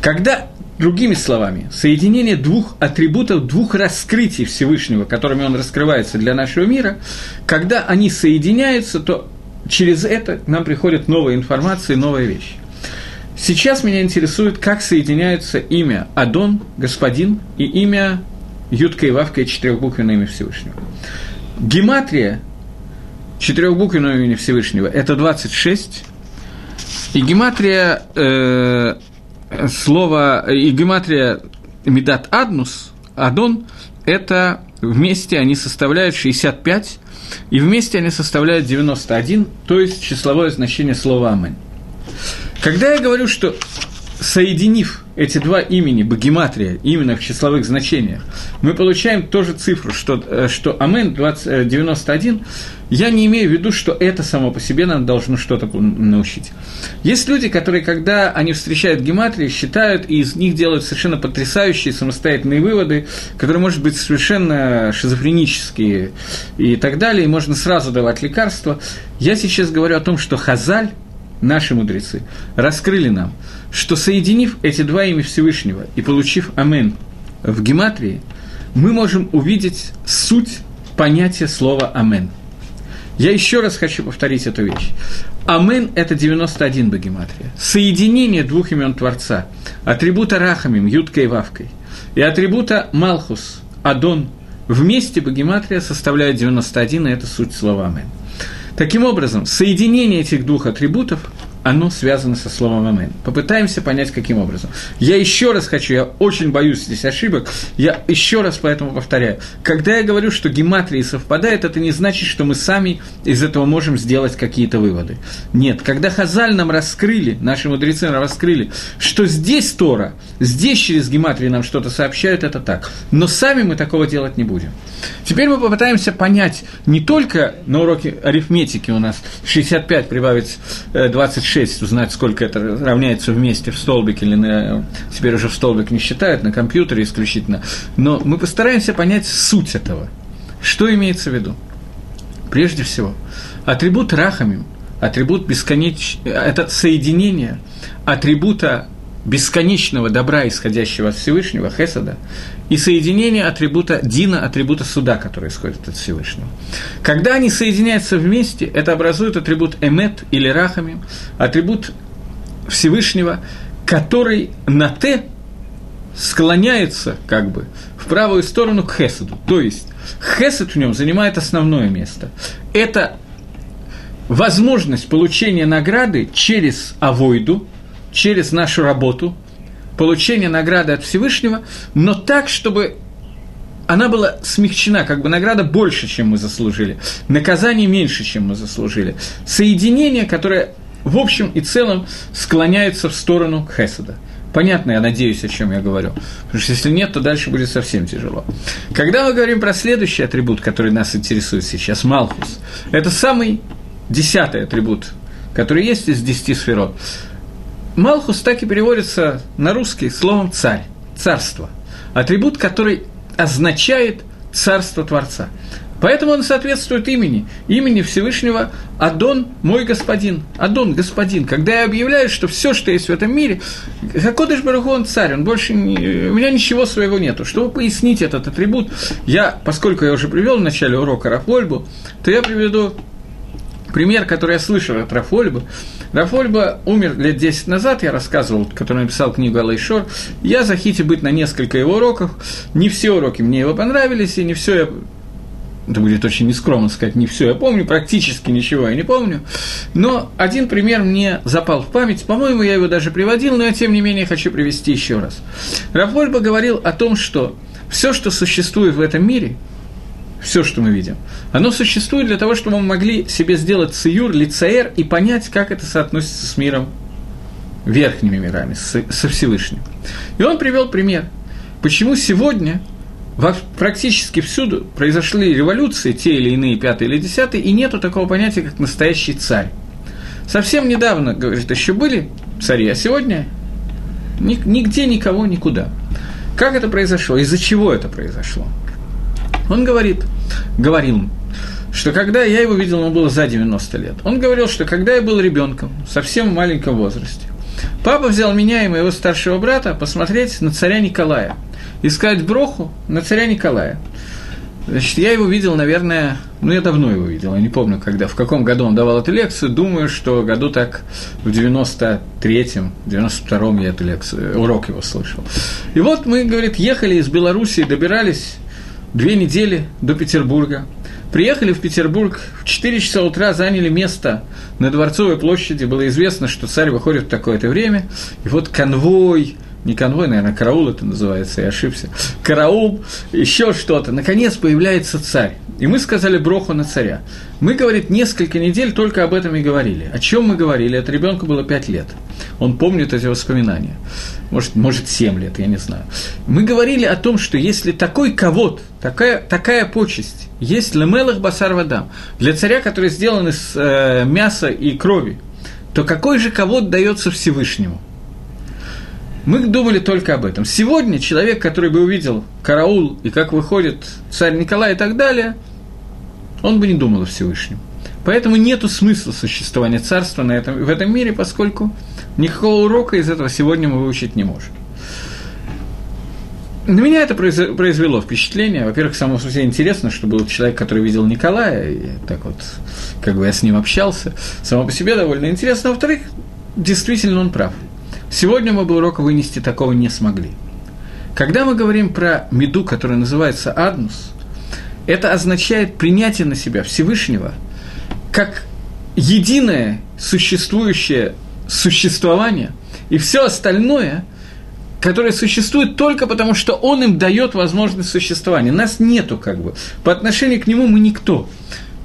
Когда, другими словами, соединение двух атрибутов, двух раскрытий Всевышнего, которыми он раскрывается для нашего мира, когда они соединяются, то через это к нам приходит новая информация, новая вещь. Сейчас меня интересует, как соединяются имя Адон, Господин, и имя Ютка и Вавка и четырехбуквенное имя Всевышнего. Гематрия четырехбуквенного имени Всевышнего – это 26, и гематрия э, слова, и гематрия Медат Аднус, Адон, это вместе они составляют 65, и вместе они составляют 91, то есть числовое значение слова «Амэн». Когда я говорю, что соединив эти два имени, Багематрия, именно в числовых значениях, мы получаем ту же цифру, что, э, что Амен 20, 91, э, я не имею в виду, что это само по себе нам должно что-то научить. Есть люди, которые, когда они встречают гематрии, считают и из них делают совершенно потрясающие самостоятельные выводы, которые, может быть, совершенно шизофренические и так далее, и можно сразу давать лекарства. Я сейчас говорю о том, что Хазаль, наши мудрецы, раскрыли нам, что соединив эти два имя Всевышнего и получив Амен в гематрии, мы можем увидеть суть понятия слова Амен. Я еще раз хочу повторить эту вещь. Амен – это 91 богематрия. Соединение двух имен Творца, атрибута Рахамим, Юткой и Вавкой, и атрибута Малхус, Адон, вместе богематрия составляет 91, и это суть слова Амен. Таким образом, соединение этих двух атрибутов оно связано со словом «амен». Попытаемся понять, каким образом. Я еще раз хочу, я очень боюсь здесь ошибок, я еще раз поэтому повторяю. Когда я говорю, что гематрии совпадают, это не значит, что мы сами из этого можем сделать какие-то выводы. Нет, когда Хазаль нам раскрыли, наши мудрецы нам раскрыли, что здесь Тора, здесь через гематрии нам что-то сообщают, это так. Но сами мы такого делать не будем. Теперь мы попытаемся понять не только на уроке арифметики у нас 65 прибавить 26, 6, узнать, сколько это равняется вместе в столбик или на, теперь уже в столбик не считают, на компьютере исключительно. Но мы постараемся понять суть этого. Что имеется в виду? Прежде всего, атрибут рахамим, атрибут бесконеч... это соединение атрибута бесконечного добра, исходящего от Всевышнего, Хесада, и соединение атрибута Дина, атрибута суда, который исходит от Всевышнего. Когда они соединяются вместе, это образует атрибут Эмет или Рахами, атрибут Всевышнего, который на Т склоняется, как бы, в правую сторону к Хесаду. То есть, Хесед в нем занимает основное место. Это возможность получения награды через авойду, через нашу работу, получение награды от Всевышнего, но так, чтобы она была смягчена, как бы награда больше, чем мы заслужили, наказание меньше, чем мы заслужили. Соединение, которое в общем и целом склоняется в сторону Хеседа. Понятно, я надеюсь, о чем я говорю. Потому что если нет, то дальше будет совсем тяжело. Когда мы говорим про следующий атрибут, который нас интересует сейчас, Малхус, это самый десятый атрибут, который есть из десяти сферот. Малхус так и переводится на русский словом «царь», «царство», атрибут, который означает «царство Творца». Поэтому он соответствует имени, имени Всевышнего Адон, мой господин, Адон, господин. Когда я объявляю, что все, что есть в этом мире, Хакодыш Баруху, он царь, он больше, не, у меня ничего своего нету. Чтобы пояснить этот атрибут, я, поскольку я уже привел в начале урока Рафольбу, то я приведу пример, который я слышал от Рафольбы. Рафольба умер лет 10 назад, я рассказывал, который написал книгу Алайшор. Я захотел быть на несколько его уроков. Не все уроки мне его понравились, и не все я это будет очень нескромно сказать, не все я помню, практически ничего я не помню, но один пример мне запал в память, по-моему, я его даже приводил, но я, тем не менее, хочу привести еще раз. Рафольба говорил о том, что все, что существует в этом мире – все, что мы видим, оно существует для того, чтобы мы могли себе сделать циюр, лицаэр и понять, как это соотносится с миром верхними мирами, со Всевышним. И он привел пример, почему сегодня практически всюду произошли революции, те или иные, пятые или десятые, и нету такого понятия, как настоящий царь. Совсем недавно, говорит, еще были цари, а сегодня нигде никого никуда. Как это произошло? Из-за чего это произошло? Он говорит, говорил, что когда я его видел, ему было за 90 лет. Он говорил, что когда я был ребенком, совсем в маленьком возрасте, папа взял меня и моего старшего брата посмотреть на царя Николая, искать броху на царя Николая. Значит, я его видел, наверное, ну, я давно его видел, я не помню, когда, в каком году он давал эту лекцию, думаю, что году так в 93-м, 92-м я эту лекцию, урок его слышал. И вот мы, говорит, ехали из Белоруссии, добирались две недели до Петербурга, приехали в Петербург, в 4 часа утра заняли место на Дворцовой площади, было известно, что царь выходит в такое-то время, и вот конвой, не конвой, наверное, караул это называется, я ошибся, караул, еще что-то. Наконец появляется царь. И мы сказали броху на царя. Мы, говорит, несколько недель только об этом и говорили. О чем мы говорили? Это ребенку было пять лет. Он помнит эти воспоминания. Может, может, семь лет, я не знаю. Мы говорили о том, что если такой ковод, такая, такая почесть, есть лемелах басар вадам, для царя, который сделан из э, мяса и крови, то какой же ковод дается Всевышнему – мы думали только об этом. Сегодня человек, который бы увидел караул и как выходит царь Николай и так далее, он бы не думал о Всевышнем. Поэтому нет смысла существования царства на этом, в этом мире, поскольку никакого урока из этого сегодня мы выучить не можем. На меня это произвело впечатление. Во-первых, само по себе интересно, что был человек, который видел Николая, и так вот, как бы я с ним общался. Само по себе довольно интересно. Во-вторых, действительно он прав. Сегодня мы бы урока вынести такого не смогли. Когда мы говорим про меду, которая называется аднус, это означает принятие на себя Всевышнего как единое существующее существование, и все остальное, которое существует только потому, что он им дает возможность существования. Нас нету как бы. По отношению к нему мы никто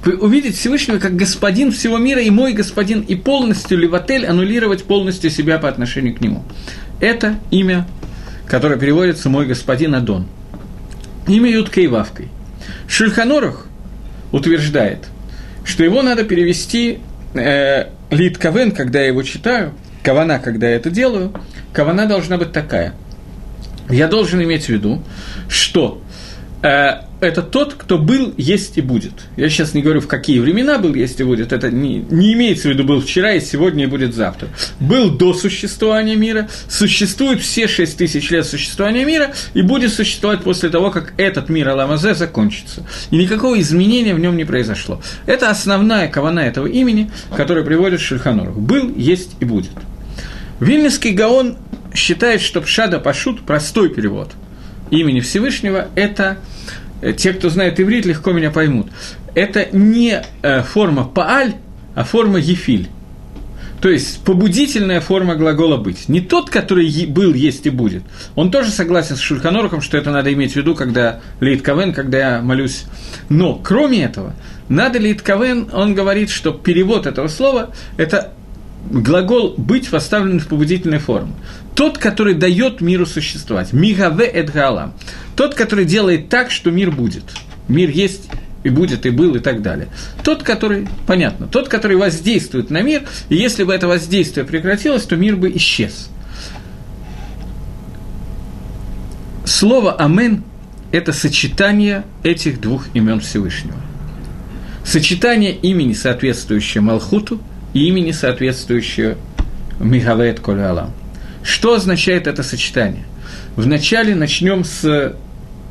увидеть Всевышнего как господин всего мира и мой господин, и полностью левотель аннулировать полностью себя по отношению к нему. Это имя, которое переводится «мой господин Адон». Имя Юткой Вавкой. Шульханорах утверждает, что его надо перевести э, Лид Кавен, когда я его читаю, Кавана, когда я это делаю, Кавана должна быть такая. Я должен иметь в виду, что это тот, кто был, есть и будет. Я сейчас не говорю, в какие времена был, есть и будет. Это не, не имеется в виду был вчера и сегодня и будет завтра. Был до существования мира, существует все шесть тысяч лет существования мира и будет существовать после того, как этот мир Аламазе закончится. И никакого изменения в нем не произошло. Это основная кавана этого имени, которая приводит Шульханору. Был, есть и будет. Вильнюсский Гаон считает, что Пшада Пашут, простой перевод имени Всевышнего, это – Э, те, кто знает иврит, легко меня поймут. Это не э, форма пааль, а форма ефиль. То есть побудительная форма глагола быть. Не тот, который был, есть и будет. Он тоже согласен с Шульханорухом, что это надо иметь в виду, когда Лейт Кавен, когда я молюсь. Но, кроме этого, надо Лейт Кавен, он говорит, что перевод этого слова – это глагол «быть» поставлен в побудительной форме. Тот, который дает миру существовать. Мигаве эдгалам. Тот, который делает так, что мир будет. Мир есть и будет, и был, и так далее. Тот, который, понятно, тот, который воздействует на мир, и если бы это воздействие прекратилось, то мир бы исчез. Слово «Амен» – это сочетание этих двух имен Всевышнего. Сочетание имени, соответствующее Малхуту, и имени, соответствующее Михавет Коль Что означает это сочетание? Вначале начнем с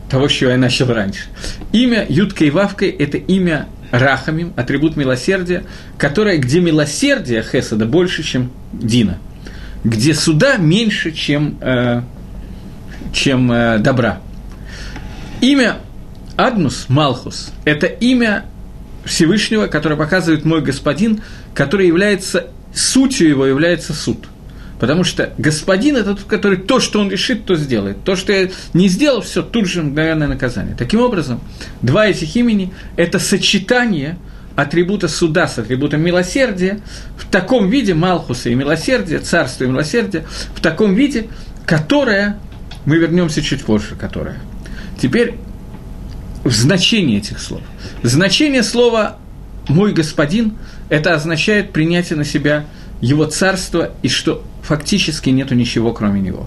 того, что я начал раньше. Имя Юткой Вавкой – это имя Рахамим, атрибут милосердия, которое, где милосердие Хесада больше, чем Дина, где суда меньше, чем, э, чем э, добра. Имя Аднус, Малхус – это имя Всевышнего, которое показывает мой господин, который является, сутью его является суд – Потому что господин – это тот, который то, что он решит, то сделает. То, что я не сделал, все, тут же мгновенное наказание. Таким образом, два этих имени – это сочетание атрибута суда с атрибутом милосердия в таком виде, Малхуса и милосердия, царство и милосердия, в таком виде, которое, мы вернемся чуть позже, которое. Теперь в значении этих слов. Значение слова «мой господин» – это означает принятие на себя его царства и что фактически нету ничего, кроме него.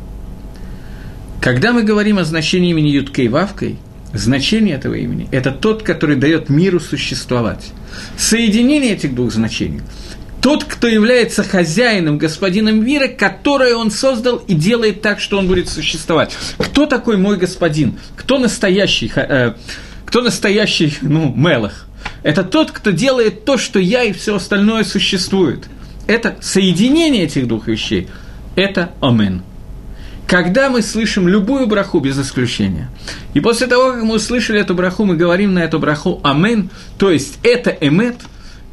Когда мы говорим о значении имени Юткей Вавкой – Значение этого имени – это тот, который дает миру существовать. Соединение этих двух значений – тот, кто является хозяином, господином мира, который он создал и делает так, что он будет существовать. Кто такой мой господин? Кто настоящий, э, кто настоящий ну, Мелах? Это тот, кто делает то, что я и все остальное существует. Это соединение этих двух вещей. Это Омен когда мы слышим любую браху без исключения, и после того, как мы услышали эту браху, мы говорим на эту браху «Амен», то есть это «эмет»,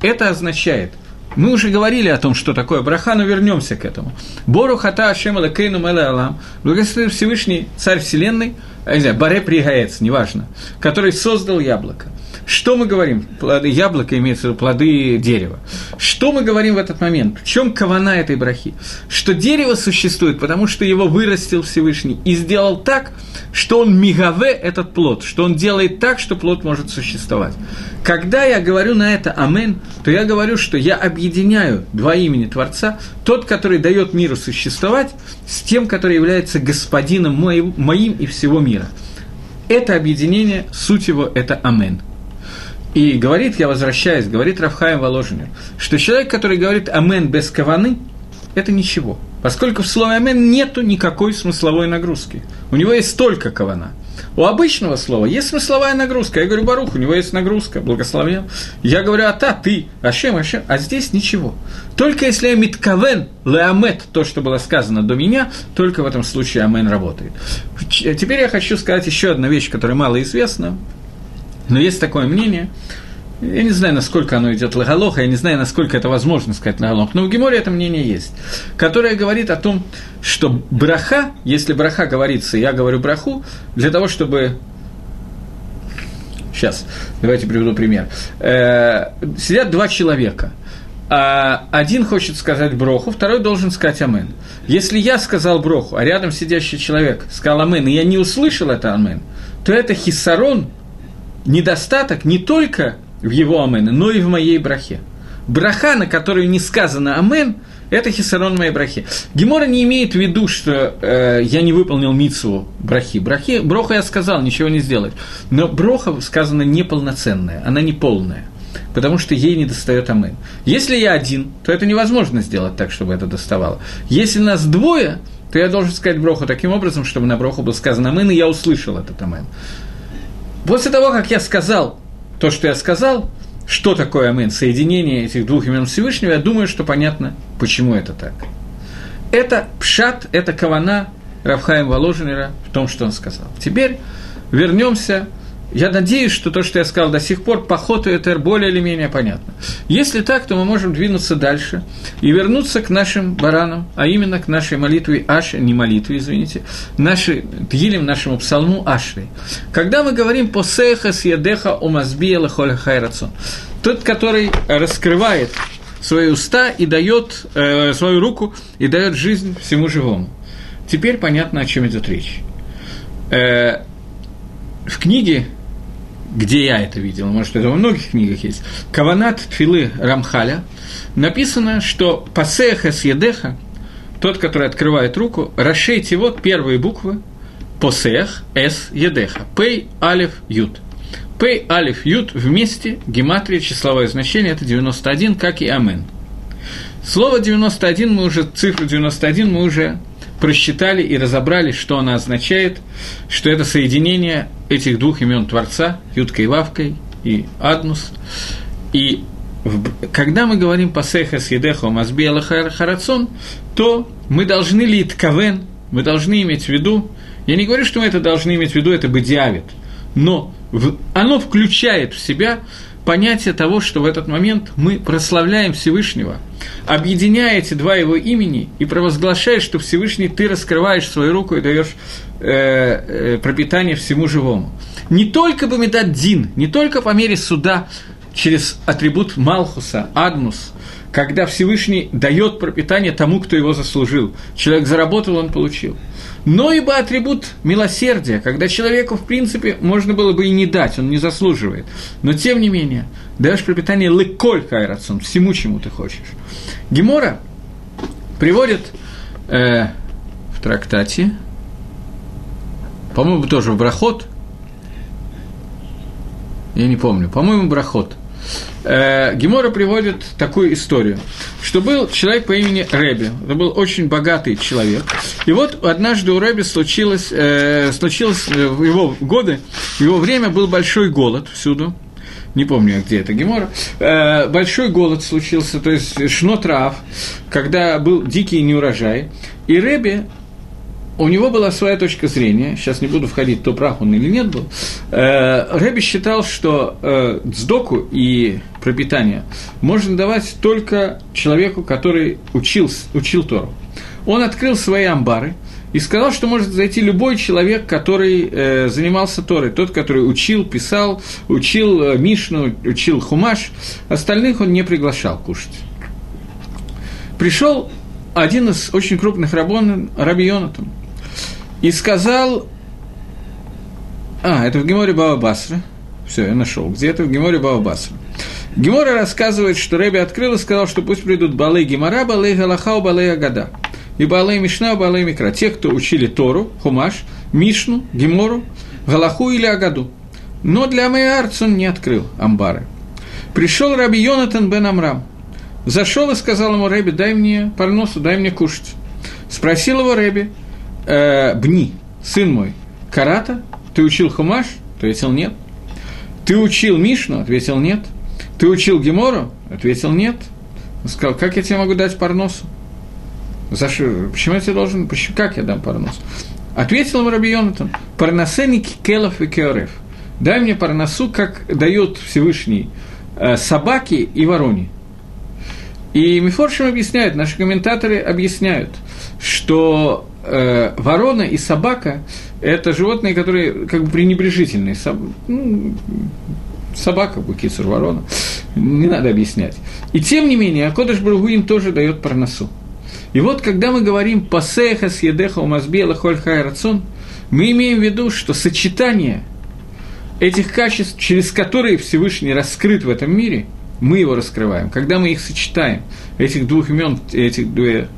это означает – мы уже говорили о том, что такое браха, но вернемся к этому. Бору хата ашем алакейну мэлэ алам. Благословен Всевышний Царь Вселенной, а, не знаю, Баре Пригаец, неважно, который создал яблоко. Что мы говорим? Плоды яблока имеется в виду плоды дерева. Что мы говорим в этот момент? В чем кавана этой брахи? Что дерево существует, потому что его вырастил Всевышний и сделал так, что он мигаве этот плод, что он делает так, что плод может существовать. Когда я говорю на это «Амен», то я говорю, что я объединяю два имени Творца, тот, который дает миру существовать, с тем, который является господином моим, моим и всего мира. Это объединение, суть его – это «Амен». И говорит, я возвращаюсь, говорит Рафхаем Воложенер, что человек, который говорит «Амен» без каваны, это ничего. Поскольку в слове «Амен» нету никакой смысловой нагрузки. У него есть только кавана. У обычного слова есть смысловая нагрузка. Я говорю, Барух, у него есть нагрузка, благословен. Я говорю, а та, ты, Ашем, Ашем. А здесь ничего. Только если я миткавен, леамет, то, что было сказано до меня, только в этом случае амен работает. Теперь я хочу сказать еще одну вещь, которая мало известна. Но есть такое мнение, я не знаю, насколько оно идет лагалоха, я не знаю, насколько это возможно сказать лагалох, но в Геморе это мнение есть, которое говорит о том, что браха, если браха говорится, я говорю браху, для того, чтобы Сейчас, давайте приведу пример. Э, сидят два человека. А один хочет сказать броху, второй должен сказать амен. Если я сказал броху, а рядом сидящий человек сказал амен, и я не услышал это амен, то это хиссарон, недостаток не только в его амене, но и в моей брахе. Браха, на которую не сказано амен, это хисарон моей брахи. Гемора не имеет в виду, что э, я не выполнил мицу брахи. брахи. Броха я сказал, ничего не сделать. Но броха сказано неполноценная, она не полная потому что ей не достает амен. Если я один, то это невозможно сделать так, чтобы это доставало. Если нас двое, то я должен сказать броху таким образом, чтобы на броху был сказан амен, и я услышал этот амен. После того, как я сказал то, что я сказал, что такое Амен, соединение этих двух имен Всевышнего, я думаю, что понятно, почему это так. Это пшат, это кавана Равхаем Воложенера в том, что он сказал. Теперь вернемся я надеюсь, что то, что я сказал до сих пор, по ходу это более или менее понятно. Если так, то мы можем двинуться дальше и вернуться к нашим баранам, а именно к нашей молитве Аши, не молитве, извините, нашей, Тгилем, нашему псалму Ашри. Когда мы говорим по сеха с ядеха омазбиела холя хайрацон, тот, который раскрывает свои уста и дает э, свою руку и дает жизнь всему живому. Теперь понятно, о чем идет речь. Э, в книге где я это видел, может, это во многих книгах есть, Каванат Тфилы Рамхаля, написано, что Пасеха с Едеха, тот, который открывает руку, расшейте вот первые буквы Посех, С, Едеха, Пей, Алиф, Ют. Пей, Алиф, Ют вместе, гематрия, числовое значение, это 91, как и Амен. Слово 91 мы уже, цифру 91 мы уже просчитали и разобрали, что она означает, что это соединение этих двух имен Творца, Юткой и Вавкой и Аднус. И когда мы говорим по Сехас Едехо Мазбиела Харацон, то мы должны ли Ткавен, мы должны иметь в виду, я не говорю, что мы это должны иметь в виду, это Бадиавит, но оно включает в себя понятие того, что в этот момент мы прославляем Всевышнего, объединяя эти два его имени и провозглашая, что Всевышний ты раскрываешь свою руку и даешь э, э, пропитание всему живому. Не только Бамидат Дин, не только по мере суда через атрибут Малхуса, Адмус, когда Всевышний дает пропитание тому, кто его заслужил. Человек заработал, он получил. Но ибо атрибут милосердия, когда человеку, в принципе, можно было бы и не дать, он не заслуживает. Но, тем не менее, даешь пропитание леколь кайрацон, всему, чему ты хочешь. Гемора приводит э, в трактате, по-моему, тоже в Брахот, я не помню, по-моему, Брахот – э, Гемора приводит такую историю, что был человек по имени Рэби, это был очень богатый человек, и вот однажды у Рэби случилось, э, случилось э, в его годы, в его время был большой голод всюду, не помню, где это Гемора, э, большой голод случился, то есть шнотрав, когда был дикий неурожай, и Рэби у него была своя точка зрения, сейчас не буду входить, то прав он или нет был. Э, Рэби считал, что э, и пропитание можно давать только человеку, который учил, учил Тору. Он открыл свои амбары и сказал, что может зайти любой человек, который э, занимался Торой, тот, который учил, писал, учил э, Мишну, учил Хумаш, остальных он не приглашал кушать. Пришел один из очень крупных рабон, Раби Йонатан, и сказал, а, это в Геморе Баба Басра, все, я нашел, где это в Геморе Баба Басра. Гемора рассказывает, что Рэби открыл и сказал, что пусть придут Балей Гемора, Балей Галахау, Балей Агада. И Балей Мишна, Балей Микра. Те, кто учили Тору, Хумаш, Мишну, Гемору, Галаху или Агаду. Но для Мэйарц он не открыл амбары. Пришел Раби Йонатан бен Амрам. Зашел и сказал ему Рэби, дай мне парносу, дай мне кушать. Спросил его Рэби, э, Бни, сын мой, Карата, ты учил Хумаш? Ответил нет. Ты учил Мишну? Ответил нет. Ты учил Гемору? Ответил нет. Он сказал, как я тебе могу дать парносу? За что? Почему я тебе должен, почему, как я дам парносу? Ответил ему Раби Йонатан, парносеники келов и кеорев. Дай мне парносу, как дает Всевышний э, собаке и вороне. И Мифоршим объясняет, наши комментаторы объясняют, что э, ворона и собака – это животные, которые как бы пренебрежительные. Соб, ну, собака, букицур, ворона. Не надо объяснять. И тем не менее, Акодыш Бругу им тоже дает парносу. И вот, когда мы говорим «пасеха съедеха умазбела холь рацион», мы имеем в виду, что сочетание этих качеств, через которые Всевышний раскрыт в этом мире, мы его раскрываем. Когда мы их сочетаем, этих двух имен, этих две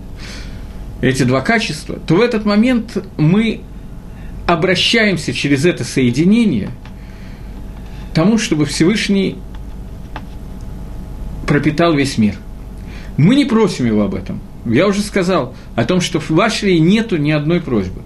эти два качества, то в этот момент мы обращаемся через это соединение к тому, чтобы Всевышний пропитал весь мир. Мы не просим его об этом. Я уже сказал о том, что в Вашре нету ни одной просьбы.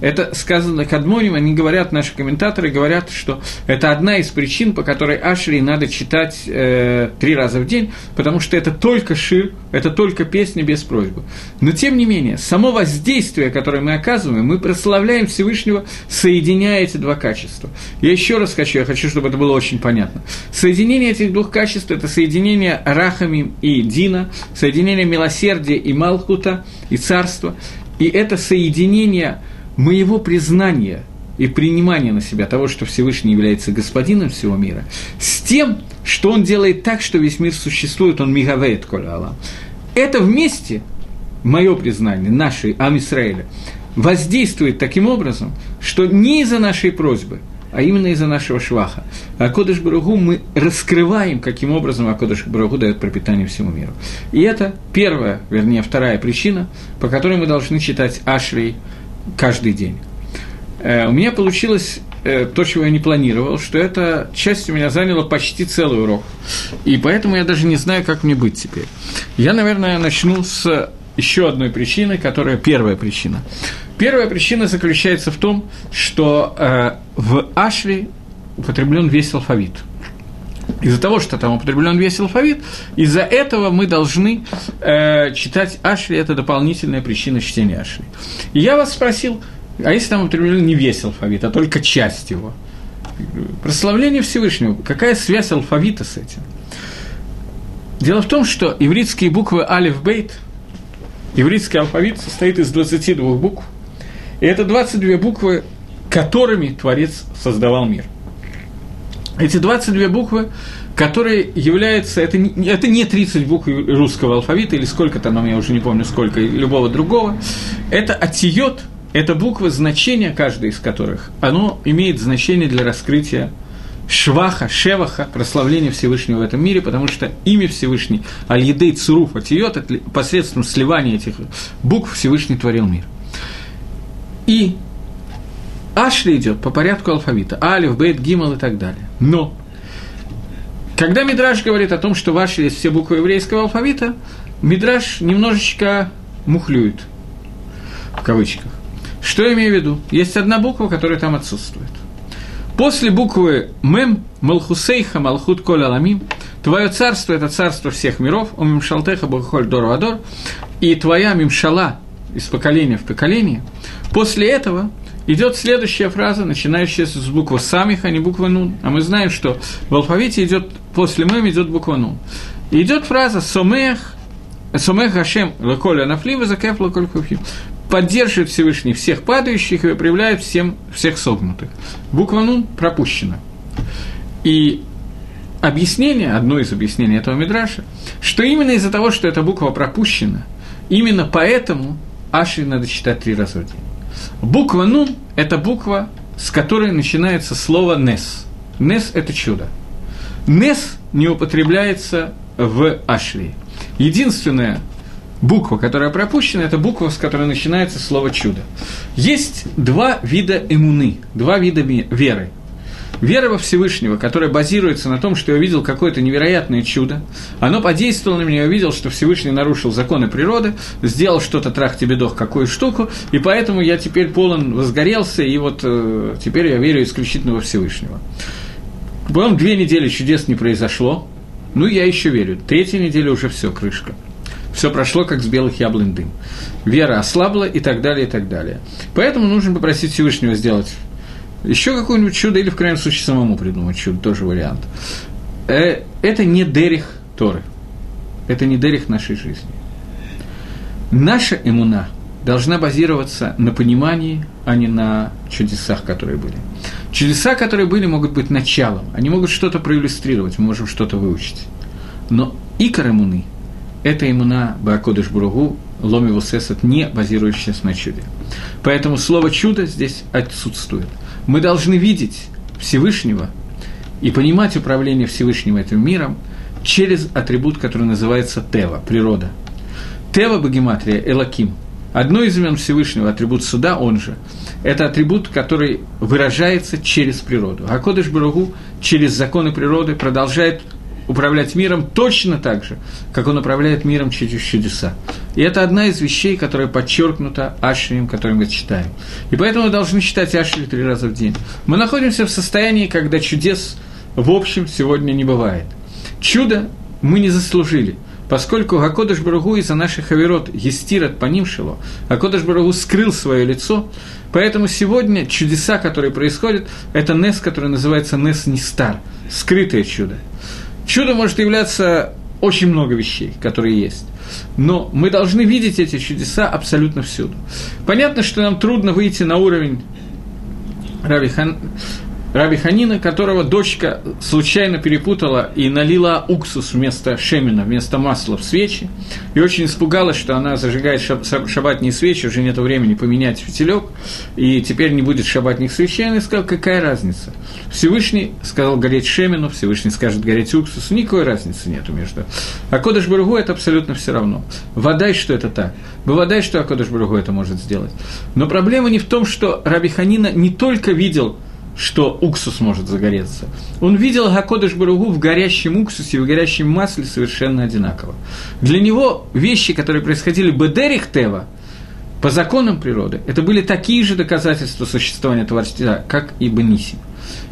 Это сказано Кадмоним, они говорят, наши комментаторы говорят, что это одна из причин, по которой Ашри надо читать э, три раза в день, потому что это только шир, это только песня без просьбы. Но тем не менее, само воздействие, которое мы оказываем, мы прославляем Всевышнего, соединяя эти два качества. Я еще раз хочу, я хочу, чтобы это было очень понятно. Соединение этих двух качеств – это соединение Рахами и Дина, соединение милосердия и Малхута, и царства, и это соединение – моего признания и принимания на себя того, что Всевышний является господином всего мира, с тем, что он делает так, что весь мир существует, он мигавеет коля Это вместе, мое признание, нашей Амисраэля, воздействует таким образом, что не из-за нашей просьбы, а именно из-за нашего шваха. А Кодыш Барагу мы раскрываем, каким образом Акодыш Барагу дает пропитание всему миру. И это первая, вернее, вторая причина, по которой мы должны читать Ашрей каждый день. Э, у меня получилось э, то, чего я не планировал, что эта часть у меня заняла почти целый урок. И поэтому я даже не знаю, как мне быть теперь. Я, наверное, начну с еще одной причины, которая первая причина. Первая причина заключается в том, что э, в Ашри употреблен весь алфавит. Из-за того, что там употреблен весь алфавит, из-за этого мы должны э, читать Ашри, это дополнительная причина чтения Ашри. И я вас спросил, а если там употреблен не весь алфавит, а только часть его? Прославление Всевышнего, какая связь алфавита с этим? Дело в том, что ивритские буквы Алиф Бейт, ивритский алфавит состоит из 22 букв, и это 22 буквы, которыми Творец создавал мир – Эти 22 буквы, которые являются, это не, это не 30 букв русского алфавита, или сколько там, я уже не помню, сколько, любого другого, это атиот, это буквы, значения каждой из которых, оно имеет значение для раскрытия Шваха, Шеваха, прославления Всевышнего в этом мире, потому что имя Всевышний, Аль-Едей Цуруф Атиот, посредством сливания этих букв Всевышний творил мир. И Ашли идет по порядку алфавита. Алиф, Бейт, Гимал и так далее. Но когда Мидраш говорит о том, что в Ашли есть все буквы еврейского алфавита, Мидраш немножечко мухлюет, в кавычках. Что я имею в виду? Есть одна буква, которая там отсутствует. После буквы Мем, Малхусейха, Малхут Коль Аламим, Твое царство – это царство всех миров, у Мимшалтеха Бахоль Дор Вадор, и твоя Мимшала из поколения в поколение. После этого идет следующая фраза, начинающаяся с буквы Самих, а не буквы Нун. А мы знаем, что в алфавите идет, после Мем идет буква Нун. Идет фраза Сомех, Сомех Хашем Лаколя Нафлива Закеф Лаколь поддерживает Всевышний всех падающих и проявляет всем, всех согнутых. Буква Нун пропущена. И объяснение, одно из объяснений этого Мидраша, что именно из-за того, что эта буква пропущена, именно поэтому Аши надо читать три раза в день. Буква Нун – это буква, с которой начинается слово «нес». «Нес» – это чудо. «Нес» не употребляется в Ашли. Единственное буква, которая пропущена, это буква, с которой начинается слово «чудо». Есть два вида иммуны, два вида веры. Вера во Всевышнего, которая базируется на том, что я увидел какое-то невероятное чудо, оно подействовало на меня, я увидел, что Всевышний нарушил законы природы, сделал что-то трах тебе дох, какую штуку, и поэтому я теперь полон возгорелся, и вот э, теперь я верю исключительно во Всевышнего. Потом две недели чудес не произошло, ну, я еще верю. Третья неделя уже все, крышка все прошло, как с белых яблонь дым. Вера ослабла и так далее, и так далее. Поэтому нужно попросить Всевышнего сделать еще какое-нибудь чудо, или в крайнем случае самому придумать чудо, тоже вариант. Э, это не дерих Торы. Это не дерих нашей жизни. Наша иммуна должна базироваться на понимании, а не на чудесах, которые были. Чудеса, которые были, могут быть началом. Они могут что-то проиллюстрировать, мы можем что-то выучить. Но икор иммуны – это имена Баакодыш Буругу, Ломи Вусесет, не базирующаяся на чуде. Поэтому слово «чудо» здесь отсутствует. Мы должны видеть Всевышнего и понимать управление Всевышнего этим миром через атрибут, который называется Тева, природа. Тева Багематрия, Элаким. Одно из имен Всевышнего, атрибут суда, он же, это атрибут, который выражается через природу. А Кодыш Баругу через законы природы продолжает управлять миром точно так же, как он управляет миром через чудеса. И это одна из вещей, которая подчеркнута Ашрием, который мы читаем. И поэтому мы должны читать Ашри три раза в день. Мы находимся в состоянии, когда чудес в общем сегодня не бывает. Чудо мы не заслужили, поскольку Гакодыш Барагу из-за наших аверот Естират понимшего, Гакодыш Барагу скрыл свое лицо, поэтому сегодня чудеса, которые происходят, это Нес, который называется Нес Нистар, скрытое чудо. Чудо может являться очень много вещей, которые есть. Но мы должны видеть эти чудеса абсолютно всюду. Понятно, что нам трудно выйти на уровень Раби Хан, Раби Ханина, которого дочка случайно перепутала и налила уксус вместо шемина, вместо масла в свечи, и очень испугалась, что она зажигает шаб- шабатные свечи, уже нет времени поменять фитилек, и теперь не будет шабатных свечей. Она сказала, какая разница? Всевышний сказал гореть шемину, Всевышний скажет гореть уксусу, никакой разницы нету между. А Кодыш Баругу это абсолютно все равно. Водай, что это так. Водай, что Акодыш Баругу это может сделать. Но проблема не в том, что Раби Ханина не только видел что уксус может загореться. Он видел Гакодыш Баругу в горящем уксусе, в горящем масле совершенно одинаково. Для него вещи, которые происходили Бедерих Тева, по законам природы, это были такие же доказательства существования Творца, как и Бенисим.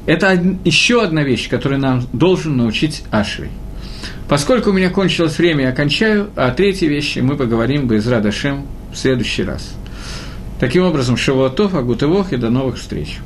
Это еще одна вещь, которую нам должен научить Ашрей. Поскольку у меня кончилось время, я кончаю, а о третьей вещи мы поговорим без Радашем в следующий раз. Таким образом, Шавуатов, Агутывох и до новых встреч.